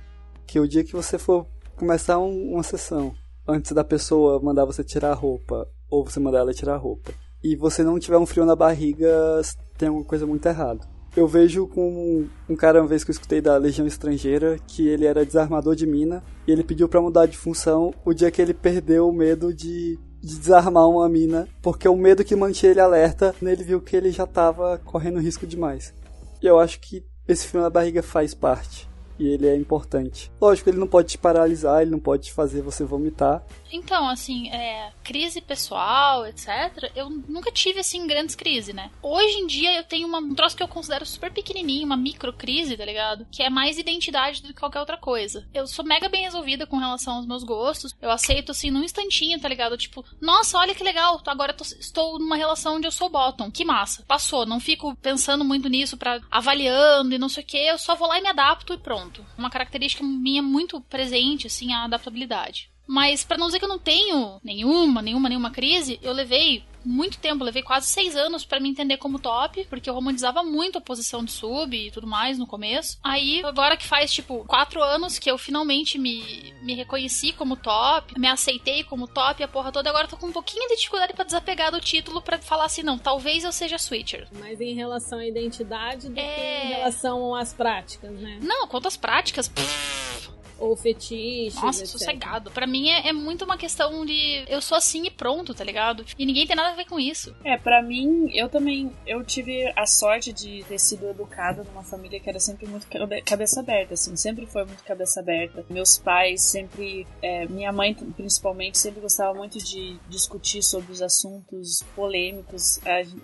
que o dia que você for começar um- uma sessão, antes da pessoa mandar você tirar a roupa, ou você mandar ela tirar a roupa, e você não tiver um frio na barriga, tem alguma coisa muito errada. Eu vejo com um cara uma vez que eu escutei da Legião Estrangeira que ele era desarmador de mina e ele pediu pra mudar de função o dia que ele perdeu o medo de, de desarmar uma mina, porque o medo que mantinha ele alerta, ele viu que ele já tava correndo risco demais. E eu acho que esse frio na barriga faz parte. E ele é importante. Lógico, ele não pode te paralisar, ele não pode te fazer você vomitar. Então, assim, é, crise pessoal, etc., eu nunca tive, assim, grandes crises, né? Hoje em dia eu tenho uma, um troço que eu considero super pequenininho, uma micro crise, tá ligado? Que é mais identidade do que qualquer outra coisa. Eu sou mega bem resolvida com relação aos meus gostos. Eu aceito, assim, num instantinho, tá ligado? Tipo, nossa, olha que legal, agora tô- estou numa relação onde eu sou bottom. Que massa. Passou, não fico pensando muito nisso pra avaliando e não sei o que. Eu só vou lá e me adapto e pronto. Uma característica minha muito presente, assim, a adaptabilidade. Mas pra não dizer que eu não tenho nenhuma, nenhuma, nenhuma crise, eu levei muito tempo, levei quase seis anos pra me entender como top, porque eu romantizava muito a posição de sub e tudo mais no começo. Aí, agora que faz, tipo, quatro anos que eu finalmente me, me reconheci como top, me aceitei como top, a porra toda, agora tô com um pouquinho de dificuldade pra desapegar do título pra falar assim, não, talvez eu seja switcher. Mais em relação à identidade do que É. em relação às práticas, né? Não, quanto às práticas, pff, Ou fetiches, Nossa, etc. sossegado. Pra mim é, é muito uma questão de eu sou assim e pronto, tá ligado? E ninguém tem nada a ver com isso. É, pra mim, eu também, eu tive a sorte de ter sido educada numa família que era sempre muito cabe- cabeça aberta, assim, sempre foi muito cabeça aberta. Meus pais sempre, é, minha mãe principalmente, sempre gostava muito de discutir sobre os assuntos polêmicos.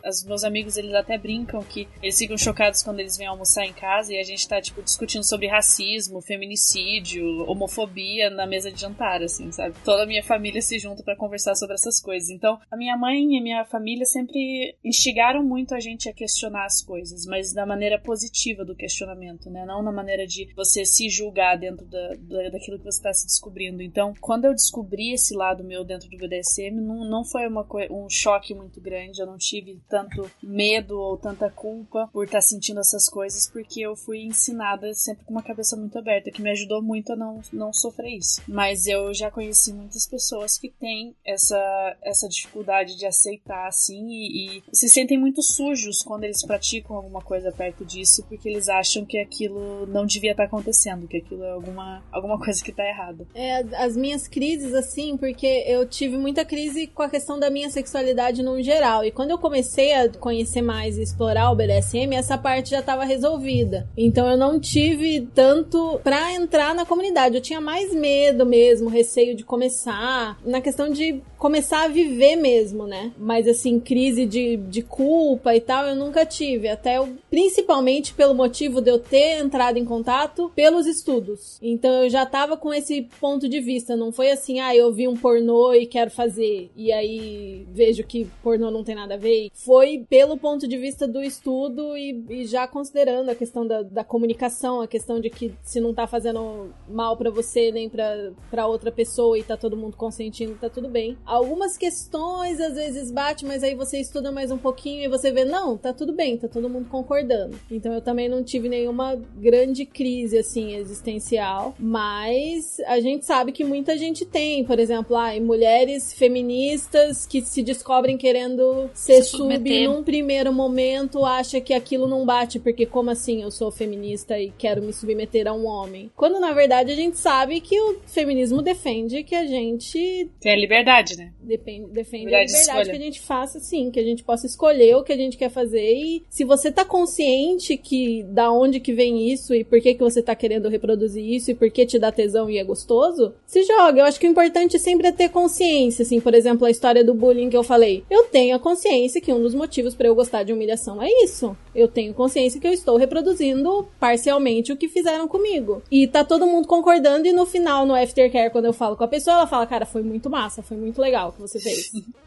Os meus amigos, eles até brincam que eles ficam chocados quando eles vêm almoçar em casa e a gente tá, tipo, discutindo sobre racismo, feminicídio, homofobia na mesa de jantar, assim, sabe? Toda a minha família se junta pra conversar sobre essas coisas. Então, a minha mãe e a minha família sempre instigaram muito a gente a questionar as coisas, mas da maneira positiva do questionamento, né? Não na maneira de você se julgar dentro da, da- daquilo que você está se descobrindo. Então, quando eu descobri esse lado meu dentro do BDSM, não, não foi uma um choque muito grande, eu não tive tanto medo ou tanta culpa por estar sentindo essas coisas, porque eu fui ensinada sempre com uma cabeça muito aberta, que me ajudou muito não, não sofrer isso. Mas eu já conheci muitas pessoas que têm essa, essa dificuldade de aceitar assim e, e se sentem muito sujos quando eles praticam alguma coisa perto disso, porque eles acham que aquilo não devia estar acontecendo, que aquilo é alguma, alguma coisa que tá errada. É, as minhas crises, assim, porque eu tive muita crise com a questão da minha sexualidade no geral. E quando eu comecei a conhecer mais e explorar o BDSM, essa parte já estava resolvida. Então eu não tive tanto pra entrar na comunidade. Eu tinha mais medo mesmo, receio de começar. Na questão de começar a viver mesmo, né? Mas assim, crise de, de culpa e tal, eu nunca tive. Até eu, principalmente pelo motivo de eu ter entrado em contato pelos estudos. Então eu já tava com esse ponto de vista. Não foi assim, ah, eu vi um pornô e quero fazer. E aí vejo que pornô não tem nada a ver. Foi pelo ponto de vista do estudo e, e já considerando a questão da, da comunicação, a questão de que se não tá fazendo mal pra você nem pra outra pessoa e tá todo mundo consentindo, tá tudo bem. Algumas questões às vezes bate, mas aí você estuda mais um pouquinho e você vê, não, tá tudo bem, tá todo mundo concordando. Então eu também não tive nenhuma grande crise assim existencial, mas a gente sabe que muita gente tem, por exemplo, ah, mulheres feministas que se descobrem querendo ser Se sub num primeiro momento acha que aquilo não bate porque como assim eu sou feminista e quero me submeter a um homem. Quando na verdade verdade, a gente sabe que o feminismo defende que a gente Tem a liberdade, né? Depende, defende Liberdade de a liberdade que a gente faça, sim, que a gente possa escolher o que a gente quer fazer. E se você tá consciente que da onde que vem isso e por que que você tá querendo reproduzir isso e por que te dá tesão e é gostoso, se joga. Eu acho que o importante sempre é ter consciência, assim, por exemplo, a história do bullying que eu falei. Eu tenho a consciência que um dos motivos pra eu gostar de humilhação é isso. Eu tenho consciência que eu estou reproduzindo parcialmente o que fizeram comigo. E tá todo mundo concordando e no final, no aftercare, quando eu falo com a pessoa, ela fala, cara, foi muito massa, foi muito legal o que você fez.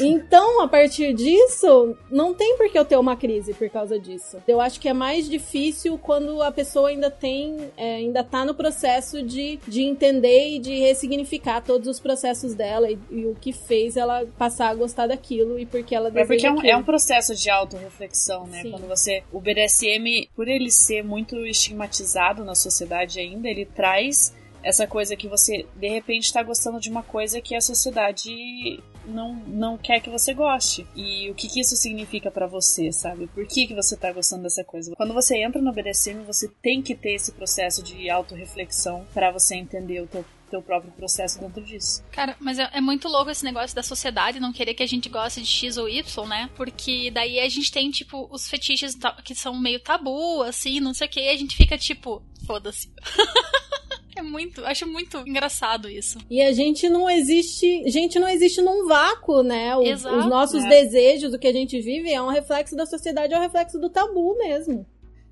Então, a partir disso, não tem por que eu ter uma crise por causa disso. Eu acho que é mais difícil quando a pessoa ainda tem, é, ainda tá no processo de, de entender e de ressignificar todos os processos dela e, e o que fez ela passar a gostar daquilo e porque ela É porque é um, é um processo de autorreflexão, né? Sim. Quando você. O BDSM, por ele ser muito estigmatizado na sociedade ainda, ele traz essa coisa que você, de repente, tá gostando de uma coisa que a sociedade não, não quer que você goste. E o que, que isso significa pra você, sabe? Por que, que você tá gostando dessa coisa? Quando você entra no BDSM, você tem que ter esse processo de autorreflexão pra você entender o teu, teu próprio processo dentro disso. Cara, mas é, é muito louco esse negócio da sociedade não querer que a gente goste de X ou Y, né? Porque daí a gente tem, tipo, os fetiches que são meio tabu, assim, não sei o que, e a gente fica, tipo, foda-se. é muito, acho muito engraçado isso. E a gente não existe, a gente não existe num vácuo, né? O- Exato, os nossos né? desejos, o que a gente vive é um reflexo da sociedade, é um reflexo do tabu mesmo.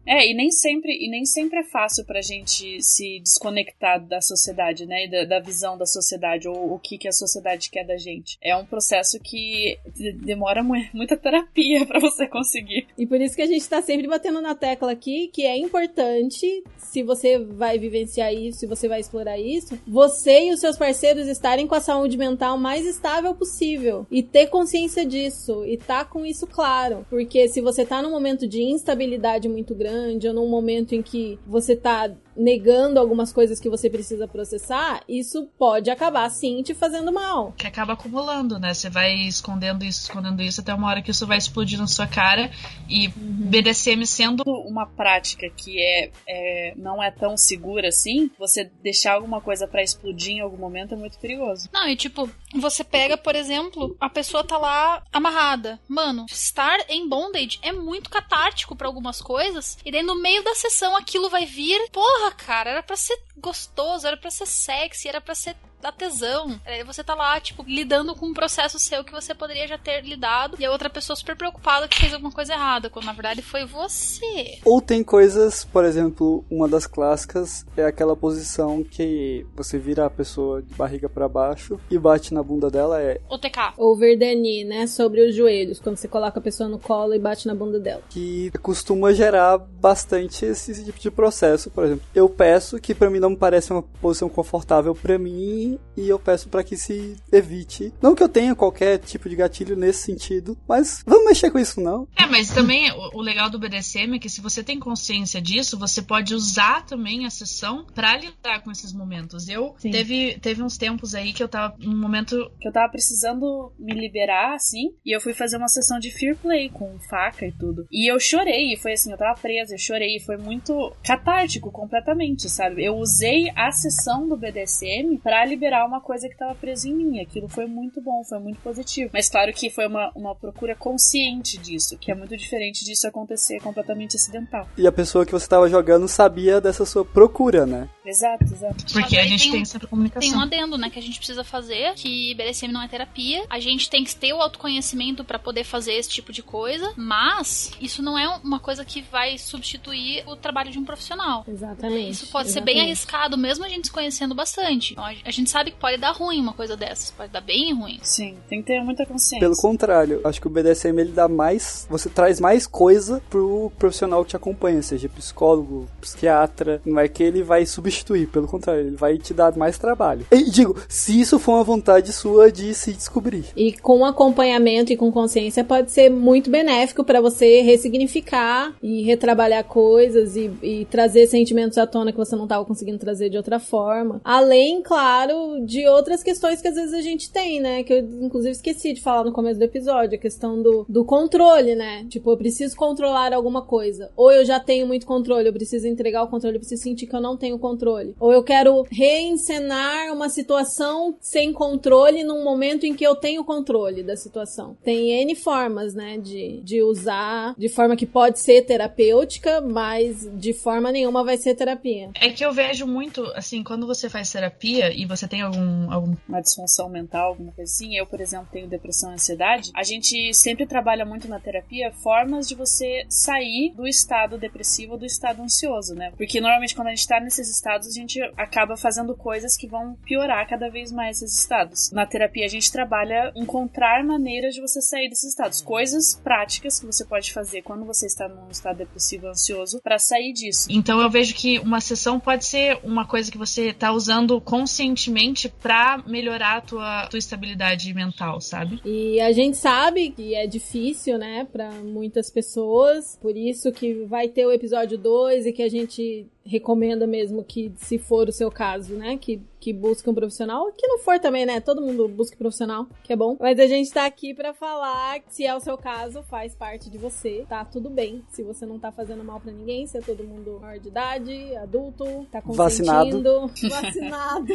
É, e nem sempre, e nem sempre é fácil pra gente se desconectar da sociedade, né? Da, da visão da sociedade, ou o que, que a sociedade quer da gente. É um processo que de- demora mu- muita terapia pra você conseguir. E por isso que a gente tá sempre batendo na tecla aqui que é importante, se você vai vivenciar isso, se você vai explorar isso, você e os seus parceiros estarem com a saúde mental mais estável possível e ter consciência disso e tá com isso claro, porque se você tá num momento de instabilidade muito grande ou num momento em que você tá negando algumas coisas que você precisa processar, isso pode acabar sim te fazendo mal. que acaba acumulando, né? Você vai escondendo isso, escondendo isso até uma hora que isso vai explodir na sua cara. E BDSM sendo Uma prática que é, é- não é tão segura assim, você deixar alguma coisa pra explodir em algum momento é muito perigoso. Não, e tipo, você pega, por exemplo, a pessoa tá lá amarrada. Mano, estar em bondage é muito catártico pra algumas coisas. E daí no meio da sessão aquilo vai vir. Porra, cara, era pra ser gostoso, era pra ser sexy, era pra ser da tesão. Aí você tá lá, tipo, lidando com um processo seu que você poderia já ter lidado. E a outra pessoa super preocupada que fez alguma coisa errada. Quando na verdade foi você. Ou tem coisas, por exemplo, uma das clássicas é aquela posição que você vira a pessoa de barriga pra baixo e bate na bunda dela, é OTK. Over the knee, né? Sobre os joelhos, quando você coloca a pessoa no colo e bate na bunda dela. que costuma gerar bastante esse tipo de processo, por exemplo. Eu peço que pra mim não me parece uma posição confortável pra mim e eu peço pra que se evite. Não que eu tenha qualquer tipo de gatilho nesse sentido, mas vamos mexer com isso não. É, mas também o, o legal do BDSM é que se você tem consciência disso, você pode usar também a sessão pra lidar com esses momentos. Eu Sim. teve, teve uns tempos aí que eu tava num momento. que eu tava precisando me liberar, assim, e eu fui fazer uma sessão de Fear Play com faca e tudo. E eu chorei, e foi assim, eu tava presa, eu chorei, e foi muito catártico completamente, sabe? Eu usei a sessão do BDSM pra liberar uma coisa que tava presa em mim. Aquilo foi muito bom, foi muito positivo. Mas claro que foi uma, uma procura consciente disso, que é muito diferente disso acontecer completamente acidental. E a pessoa que você tava jogando sabia dessa sua procura, né? Exato, exato. Porque a gente tem tem sempre Tem um comunicação. adendo, né, que a gente precisa fazer, que BDSM não é terapia. A gente tem que ter o autoconhecimento pra poder fazer esse tipo de coisa, mas isso não é uma coisa que vai substituir o trabalho de um profissional. Exatamente. Isso pode ser bem exatamente. arriscado, mesmo a gente se conhecendo bastante. Então, a a gente sabe que pode dar ruim uma coisa dessas, pode dar bem ruim. Sim, tem que ter muita consciência. Pelo contrário, acho que o BDSM ele dá mais, você traz mais coisa pro profissional que te acompanha, seja psicólogo, psiquiatra, não é que ele vai substituir, pelo contrário, ele vai te dar mais trabalho. E digo, se isso for uma vontade sua de se descobrir. E com acompanhamento e com consciência pode ser muito benéfico pra você ressignificar e retrabalhar coisas e, e trazer sentimentos à tona que você não estava conseguindo trazer de outra forma. Além, claro, de outras questões que às vezes a gente tem, né? Que eu, inclusive, esqueci de falar no começo do episódio, a questão do, do controle, né? Tipo, eu preciso controlar alguma coisa. Ou eu já tenho muito controle, eu preciso entregar o controle, eu preciso sentir que eu não tenho controle. Ou eu quero reencenar uma situação sem controle num momento em que eu tenho controle da situação. Tem N formas, né? De, de usar de forma que pode ser terapêutica, mas de forma nenhuma vai ser terapia. É que eu vejo muito, assim, quando você faz terapia e você tem algum, algum... uma disfunção mental, alguma coisa assim, eu, por exemplo, tenho depressão e ansiedade, a gente sempre trabalha muito na terapia formas de você sair do estado depressivo ou do estado ansioso, né? Porque normalmente quando a gente tá nesses estados, a gente acaba fazendo coisas que vão piorar cada vez mais esses estados. Na terapia a gente trabalha encontrar maneiras de você sair desses estados, coisas práticas que você pode fazer quando você está num estado depressivo ansioso para sair disso. Então eu vejo que uma sessão pode ser uma coisa que você tá usando conscientemente para melhorar a tua, tua estabilidade mental, sabe? E a gente sabe que é difícil, né, para muitas pessoas, por isso que vai ter o episódio 2 e que a gente recomenda mesmo que, se for o seu caso, né, que, que busque um profissional, que não for também, né, todo mundo busque profissional, que é bom. Mas a gente tá aqui para falar que se é o seu caso, faz parte de você, tá tudo bem. Se você não tá fazendo mal para ninguém, se é todo mundo maior de idade, adulto, tá consentindo. Vacinado. Vacinado.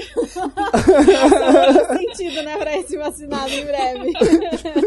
Nossa, sentido, né, pra esse vacinado em breve.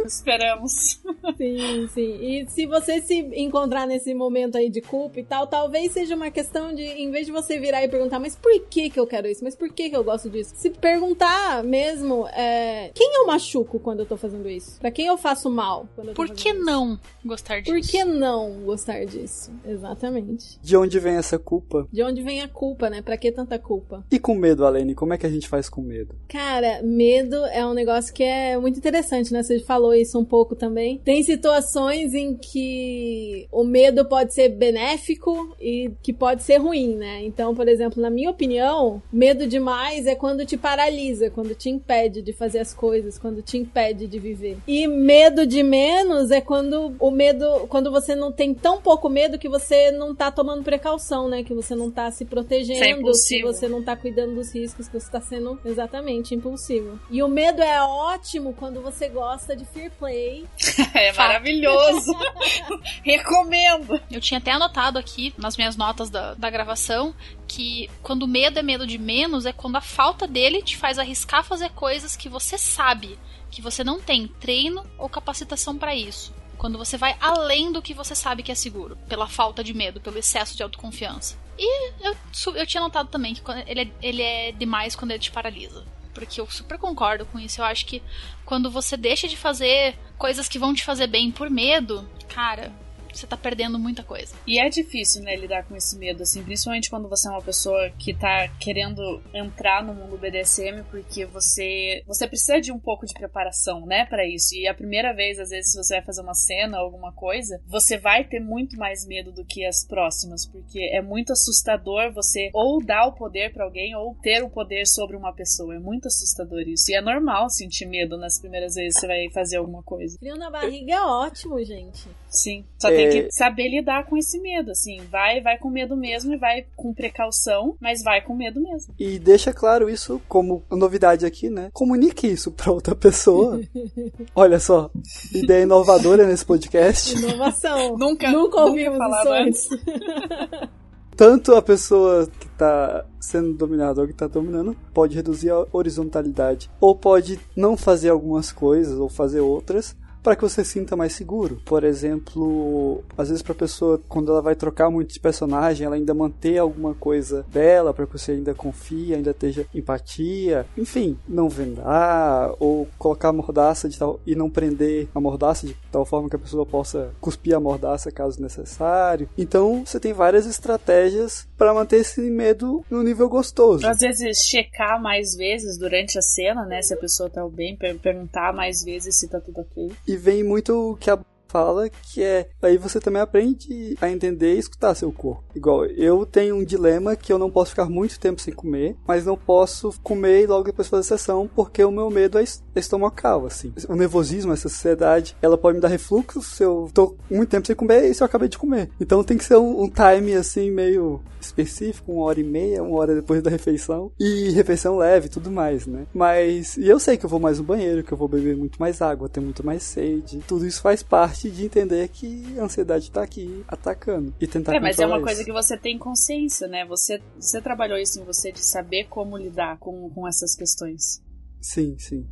Esperamos. Sim, sim. E se você se encontrar nesse momento aí de culpa e tal, talvez seja uma questão de em vez de você virar e perguntar, mas por que que eu quero isso? Mas por que que eu gosto disso? Se perguntar mesmo, é, quem eu machuco quando eu tô fazendo isso? Pra quem eu faço mal quando eu tô Por que isso? não gostar disso? Por que não gostar disso? Exatamente. De onde vem essa culpa? De onde vem a culpa, né? Pra que tanta culpa? E com medo, Alene, como é que a gente faz com medo? Cara, medo é um negócio que é muito interessante, né? Você falou isso um pouco também. Tem situações em que o medo pode ser benéfico e que pode ser ruim, né? Então, por exemplo, na minha opinião, medo demais é quando te paralisa, quando te impede de fazer as coisas, quando te impede de viver. E medo de menos é quando o medo, quando você não tem tão pouco medo que você não tá tomando precaução, né? Que você não tá se protegendo, que impulsivo. você não tá cuidando dos riscos, que você tá sendo exatamente impulsivo. E o medo é ótimo quando você gosta de fear play. É maravilhoso. Recomendo. Eu tinha até anotado aqui nas minhas notas da, da gravação que quando o medo é medo de menos é quando a falta dele te faz arriscar fazer coisas que você sabe que você não tem treino ou capacitação para isso. Quando você vai além do que você sabe que é seguro, pela falta de medo, pelo excesso de autoconfiança. E eu, eu tinha notado também que ele, é, ele é demais quando ele te paralisa. Porque eu super concordo com isso. Eu acho que quando você deixa de fazer coisas que vão te fazer bem por medo, cara, você tá perdendo muita coisa. E é difícil, né, lidar com esse medo, assim, principalmente quando você é uma pessoa que tá querendo entrar no mundo BDSM, porque você você precisa de um pouco de preparação, né, para isso. E a primeira vez, às vezes, se você vai fazer uma cena ou alguma coisa, você vai ter muito mais medo do que as próximas, porque é muito assustador você ou dar o poder para alguém ou ter o poder sobre uma pessoa. É muito assustador isso. E é normal sentir medo nas primeiras vezes que você vai fazer alguma coisa. Frio na barriga é ótimo, gente. Sim. Só É. tem que saber lidar com esse medo, assim. Vai, vai com medo mesmo e vai com precaução, mas vai com medo mesmo. E deixa claro isso como novidade aqui, né? Comunique isso pra outra pessoa. Olha só, ideia inovadora nesse podcast. Inovação. Nunca- Nunca nunca ouvimos falado isso antes. Tanto a pessoa que tá sendo dominada ou que tá dominando pode reduzir a horizontalidade. Ou pode não fazer algumas coisas ou fazer outras para que você sinta mais seguro. Por exemplo, às vezes para a pessoa quando ela vai trocar muito de personagem, ela ainda manter alguma coisa dela para que você ainda confie, ainda esteja empatia, enfim, não vendar ou colocar a mordaça de tal e não prender a mordaça de tal forma que a pessoa possa cuspir a mordaça caso necessário. Então, você tem várias estratégias para manter esse medo no nível gostoso. Às vezes, checar mais vezes durante a cena, né? Se a pessoa tá bem, per- perguntar mais vezes se tá tudo ok. E vem muito o que a fala, que é aí você também aprende a entender e escutar seu corpo. Igual, eu tenho um dilema que eu não posso ficar muito tempo sem comer, mas não posso comer logo depois fazer sessão, porque o meu medo é estomacal, assim. O nervosismo, essa ansiedade, ela pode me dar refluxo se eu tô muito tempo sem comer e se eu acabei de comer. Então tem que ser um, um time, assim, meio específico, uma hora e meia, uma hora depois da refeição. E refeição leve tudo mais, né? Mas, e eu sei que eu vou mais no banheiro, que eu vou beber muito mais água, ter muito mais sede. Tudo isso faz parte de entender que a ansiedade tá aqui atacando e tentar É, mas é uma isso. coisa que você tem consciência, né? Você, você trabalhou isso em você de saber como lidar com, com essas questões. Sim, sim.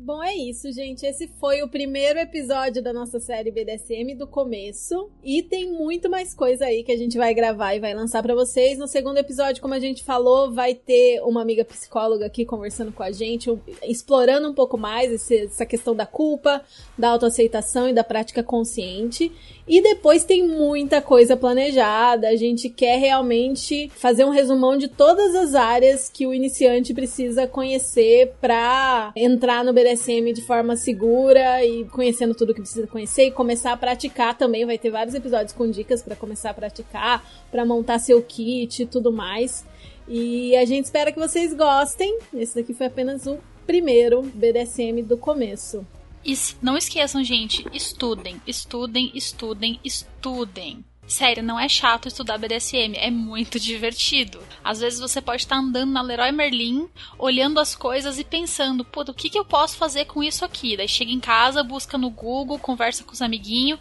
Bom, é isso, gente. Esse foi o primeiro episódio da nossa série BDSM do começo. E tem muito mais coisa aí que a gente vai gravar e vai lançar para vocês. No segundo episódio, como a gente falou, vai ter uma amiga psicóloga aqui conversando com a gente, explorando um pouco mais esse, essa questão da culpa, da autoaceitação e da prática consciente. E depois tem muita coisa planejada. A gente quer realmente fazer um resumão de todas as áreas que o iniciante precisa conhecer para entrar no BDSM de forma segura e conhecendo tudo que precisa conhecer e começar a praticar também. Vai ter vários episódios com dicas para começar a praticar, para montar seu kit e tudo mais. E a gente espera que vocês gostem. Esse daqui foi apenas o primeiro BDSM do começo. E não esqueçam, gente, estudem, estudem, estudem, estudem. Sério, não é chato estudar BDSM, é muito divertido. Às vezes você pode estar andando na Leroy Merlin, olhando as coisas e pensando, pô, o que, que eu posso fazer com isso aqui? Daí chega em casa, busca no Google, conversa com os amiguinhos.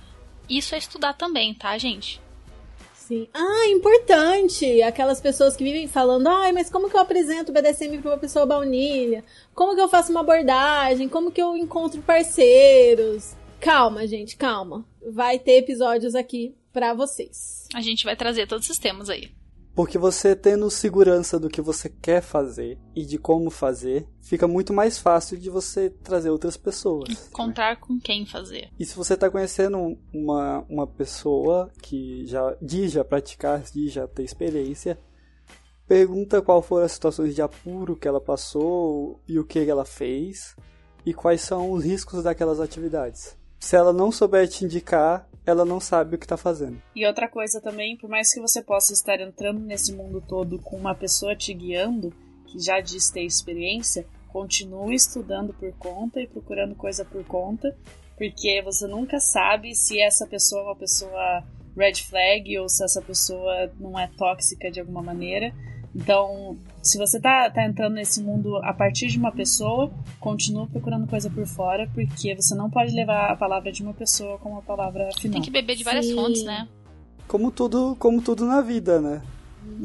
Isso é estudar também, tá, gente? Sim. Ah, importante! Aquelas pessoas que vivem falando, ai, mas como que eu apresento o BDSM para uma pessoa baunilha? Como que eu faço uma abordagem? Como que eu encontro parceiros? Calma, gente, calma. Vai ter episódios aqui para vocês. A gente vai trazer todos esses temas aí. Porque você tendo segurança do que você quer fazer e de como fazer, fica muito mais fácil de você trazer outras pessoas. Encontrar né? com quem fazer. E se você está conhecendo uma, uma pessoa que já diz já praticar, diz já ter experiência, pergunta qual foram as situações de apuro que ela passou e o que ela fez e quais são os riscos daquelas atividades. Se ela não souber te indicar, ela não sabe o que está fazendo. E outra coisa também, por mais que você possa estar entrando nesse mundo todo com uma pessoa te guiando, que já diz ter experiência, continue estudando por conta e procurando coisa por conta, porque você nunca sabe se essa pessoa é uma pessoa red flag ou se essa pessoa não é tóxica de alguma maneira. Então, se você tá, tá entrando nesse mundo a partir de uma pessoa, continue procurando coisa por fora, porque você não pode levar a palavra de uma pessoa como a palavra final. Tem que beber de várias Sim. fontes, né? Como tudo, como tudo na vida, né?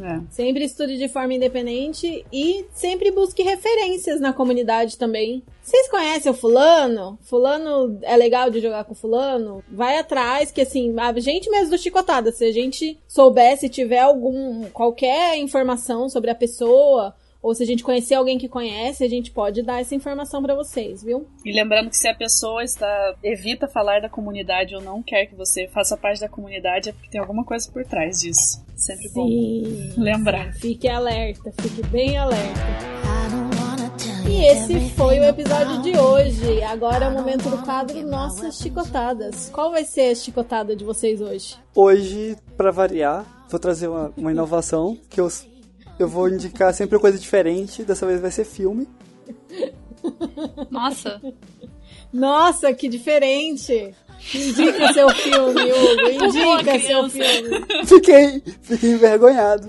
É. Sempre estude de forma independente e sempre busque referências na comunidade também. Vocês conhecem o fulano? Fulano é legal de jogar com fulano? Vai atrás, que assim, a gente mesmo do Chicotada, se a gente soubesse, tiver algum, qualquer informação sobre a pessoa, ou se a gente conhecer alguém que conhece, a gente pode dar essa informação para vocês, viu? E lembrando que se a pessoa está evita falar da comunidade ou não quer que você faça parte da comunidade, é porque tem alguma coisa por trás disso. Sempre Sim, bom lembrar. Fique alerta, fique bem alerta. E esse foi o episódio de hoje. Agora é o momento do quadro Nossas Chicotadas. Qual vai ser a chicotada de vocês hoje? Hoje, para variar, vou trazer uma, uma inovação que eu eu vou indicar sempre coisa diferente. Dessa vez vai ser filme. Nossa. Nossa, que diferente. Indica seu filme, Hugo. Indica seu filme. Fiquei, fiquei envergonhado.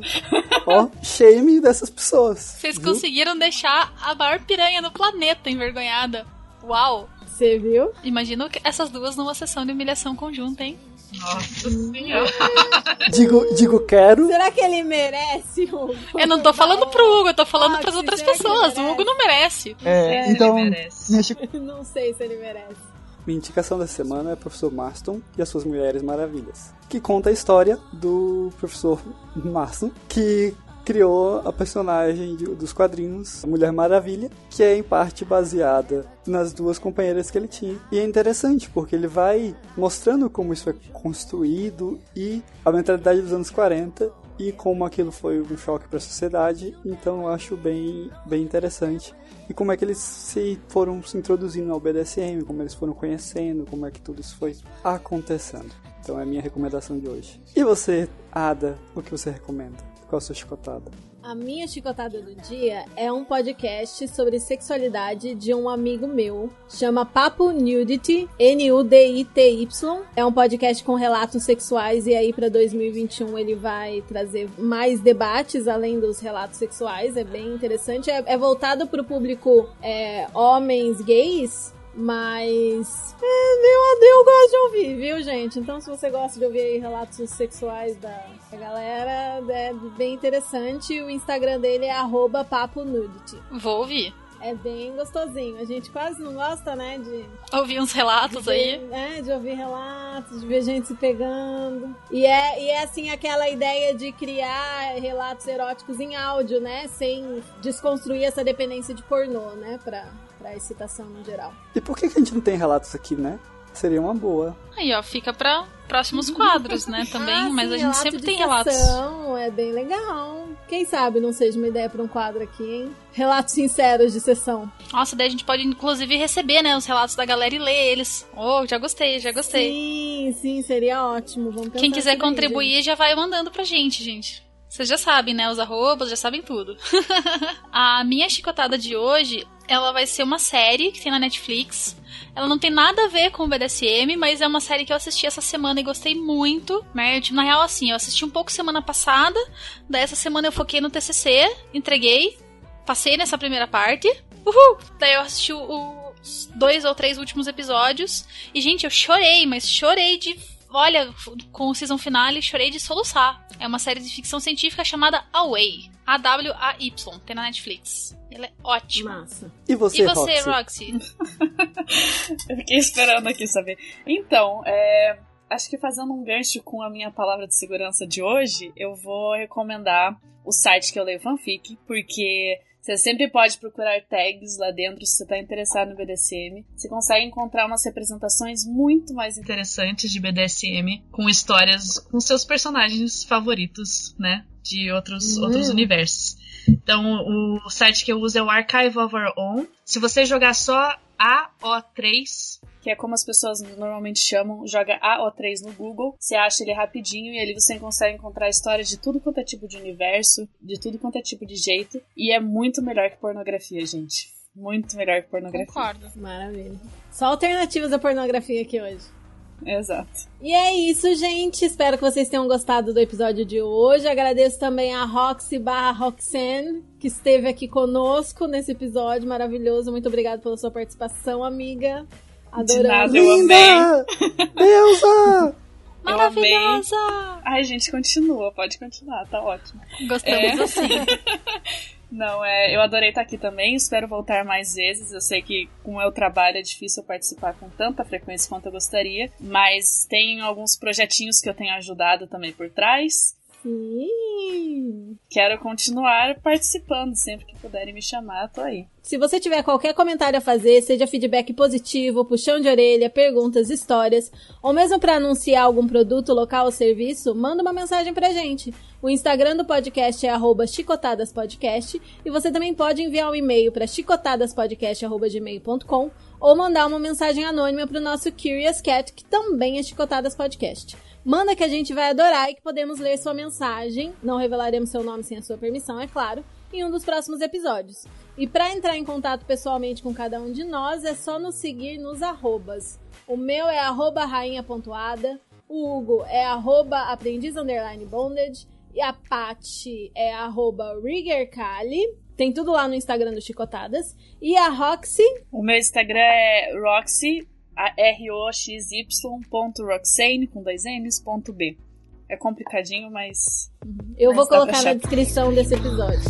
Ó, shame dessas pessoas. Vocês viu? conseguiram deixar a maior piranha no planeta envergonhada. Uau. Você viu? Imagina essas duas numa sessão de humilhação conjunta, hein? Nossa senhora. digo, digo quero. Será que ele merece, Hugo? Eu não tô falando pro Hugo, eu tô falando ah, pras outras pessoas. O Hugo não merece. É, é então. Merece. Não sei se ele merece. Minha indicação da semana é o professor Marston e as suas Mulheres Maravilhas, que conta a história do professor Marston, que criou a personagem de, dos quadrinhos Mulher Maravilha, que é em parte baseada nas duas companheiras que ele tinha. E é interessante porque ele vai mostrando como isso é construído e a mentalidade dos anos 40 e como aquilo foi um choque para a sociedade, então eu acho bem, bem interessante. E como é que eles se foram se introduzindo ao BDSM, como eles foram conhecendo, como é que tudo isso foi acontecendo. Então é a minha recomendação de hoje. E você, Ada, o que você recomenda? Qual a sua chicotada? A minha chicotada do dia é um podcast sobre sexualidade de um amigo meu. Chama Papo Nudity, N-U-D-I-T-Y. É um podcast com relatos sexuais e aí para 2021 ele vai trazer mais debates além dos relatos sexuais. É bem interessante. É, é voltado para o público é, homens gays, mas é, eu, eu gosto de ouvir, viu, gente? Então, se você gosta de ouvir relatos sexuais da, da galera, é bem interessante. O Instagram dele é paponudity. Vou ouvir. É bem gostosinho. A gente quase não gosta, né, de... Ouvir uns relatos de aí. É, de ouvir relatos, de ver gente se pegando. E é, e é, assim, aquela ideia de criar relatos eróticos em áudio, né? Sem desconstruir essa dependência de pornô, né? Pra, pra excitação no geral. E por que, que a gente não tem relatos aqui, né? Seria uma boa. Aí, ó, fica pra próximos quadros, né, também. Ah, mas sim, a gente sempre de tem relatos. sessão, É bem legal. Quem sabe não seja uma ideia pra um quadro aqui, hein? Relatos sinceros de sessão. Nossa, daí a gente pode, inclusive, receber, né, os relatos da galera e ler eles. Oh, já gostei, já gostei. Sim, sim, seria ótimo. Vamos pensar Quem quiser contribuir já vai mandando pra gente, gente. Vocês já sabem, né? Os arrobas, já sabem tudo. a minha chicotada de hoje, ela vai ser uma série que tem na Netflix. Ela não tem nada a ver com o BDSM, mas é uma série que eu assisti essa semana e gostei muito. Né? Tipo, na real, assim, eu assisti um pouco semana passada. Daí essa semana eu foquei no TCC, entreguei, passei nessa primeira parte. Uhul! Daí eu assisti os dois ou três últimos episódios. E, gente, eu chorei, mas chorei de olha, com o season finale, chorei de soluçar. É uma série de ficção científica chamada Away. A-W-A-Y. Tem na Netflix. Ela é ótima. Massa. E você, E você, Roxy? Roxy? Eu fiquei esperando aqui saber. Então, é, acho que fazendo um gancho com a minha palavra de segurança de hoje, eu vou recomendar o site que eu leio fanfic, porque você sempre pode procurar tags lá dentro se você está interessado no BDSM. Você consegue encontrar umas representações muito mais interessantes de BDSM, com histórias com seus personagens favoritos, né? De outros, Hum. outros universos. Então, o site que eu uso é o Archive of Our Own. Se você jogar só AO3, que é como as pessoas normalmente chamam, joga AO3 no Google, você acha ele rapidinho e ali você consegue encontrar histórias de tudo quanto é tipo de universo, de tudo quanto é tipo de jeito, e é muito melhor que pornografia, gente. Muito melhor que pornografia. Concordo. Maravilha. Só alternativas à pornografia aqui hoje. Exato. E é isso, gente. Espero que vocês tenham gostado do episódio de hoje. Agradeço também a Roxy barra Roxanne, que esteve aqui conosco nesse episódio maravilhoso. Muito obrigada pela sua participação, amiga. De nada, eu amei. Deusa! Eu amei. Maravilhosa! Ai, gente, continua, pode continuar, tá ótimo. Gostamos É. assim. Não, é, eu adorei estar aqui também, espero voltar mais vezes. Eu sei que com o meu trabalho é difícil eu participar com tanta frequência quanto eu gostaria, mas tem alguns projetinhos que eu tenho ajudado também por trás. Sim. Quero continuar participando sempre que puderem me chamar, tô aí. Se você tiver qualquer comentário a fazer, seja feedback positivo, puxão de orelha, perguntas, histórias, ou mesmo para anunciar algum produto, local ou serviço, manda uma mensagem pra gente. O Instagram do podcast é chicotadaspodcast e você também pode enviar um e-mail para chicotadaspodcast.gmail.com ou mandar uma mensagem anônima pro nosso Curious Cat, que também é Chicotadas Podcast. Manda que a gente vai adorar e que podemos ler sua mensagem. Não revelaremos seu nome sem a sua permissão, é claro, em um dos próximos episódios. E para entrar em contato pessoalmente com cada um de nós, é só nos seguir nos arrobas. O meu é arroba rainha.ada, o Hugo é arroba aprendiz underline bondage, e a Paty é arroba riggercali. Tem tudo lá no Instagram do Chicotadas. E a Roxy O meu Instagram é Roxy, a- R-O-X-Y.roxane, com dois N's, ponto B. É complicadinho, mas Eu Mas vou colocar na descrição desse episódio.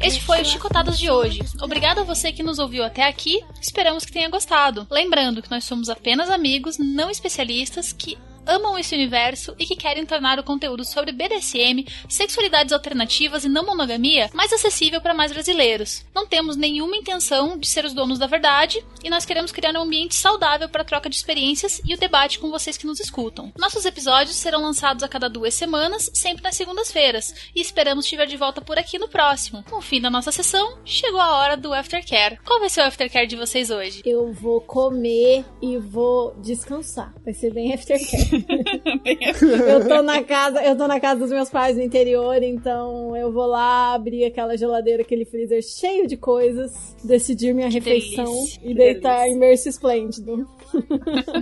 Este foi o Chicotadas de hoje. Obrigado a você que nos ouviu até aqui. Esperamos que tenha gostado. Lembrando que nós somos apenas amigos, não especialistas, que amam esse universo e que querem tornar o conteúdo sobre BDSM, sexualidades alternativas e não monogamia mais acessível para mais brasileiros. Não temos nenhuma intenção de ser os donos da verdade e nós queremos criar um ambiente saudável para a troca de experiências e o debate com vocês que nos escutam. Nossos episódios serão lançados a cada duas semanas, sempre nas segundas-feiras, e esperamos estiver de volta por aqui no próximo. Com o fim da nossa sessão, chegou a hora do aftercare. Qual vai ser o aftercare de vocês hoje? Eu vou comer e vou descansar. Vai ser bem aftercare. Eu tô na casa, eu tô na casa dos meus pais no interior, então eu vou lá abrir aquela geladeira, aquele freezer cheio de coisas, decidir minha Que refeição delícia, e deitar delícia. em berço esplêndido.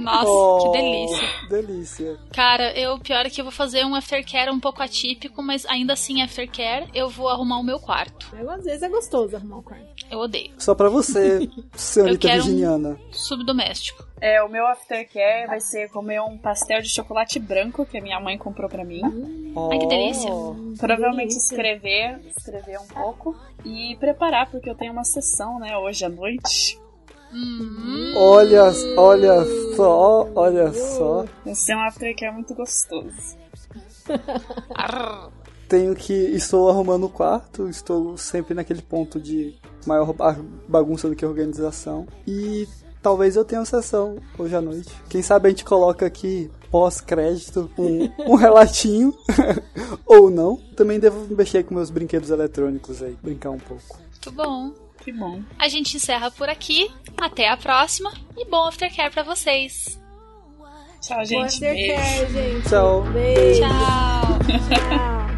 Nossa, Oh, que delícia. Delícia. Cara, eu pior é que eu vou fazer um aftercare um pouco atípico, mas ainda assim aftercare, eu vou arrumar o meu quarto. Eu, às vezes é gostoso arrumar o quarto. Eu odeio. Só pra você, senhorita Eu quero um- virginiana. Subdoméstico. É, o meu aftercare vai ser comer um pastel de chocolate branco que a minha mãe comprou pra mim. Ai, que delícia. Oh, Provavelmente delícia. escrever, escrever um pouco e preparar, porque eu tenho uma sessão, né, hoje à noite. Hum, Olha, olha só, olha só. Vai ser um aftercare muito gostoso. Tenho que. Estou arrumando o quarto, estou sempre naquele ponto de maior ba- bagunça do que organização. E talvez eu tenha uma sessão hoje à noite. Quem sabe a gente coloca aqui pós-crédito um, um relatinho. Ou não. Também devo mexer com meus brinquedos eletrônicos aí, brincar um pouco. Muito bom. Que bom. A gente encerra por aqui. Até a próxima. E bom aftercare pra vocês. Tchau, gente. Beijo. aftercare, gente. Tchau. Beijo. Tchau. Tchau.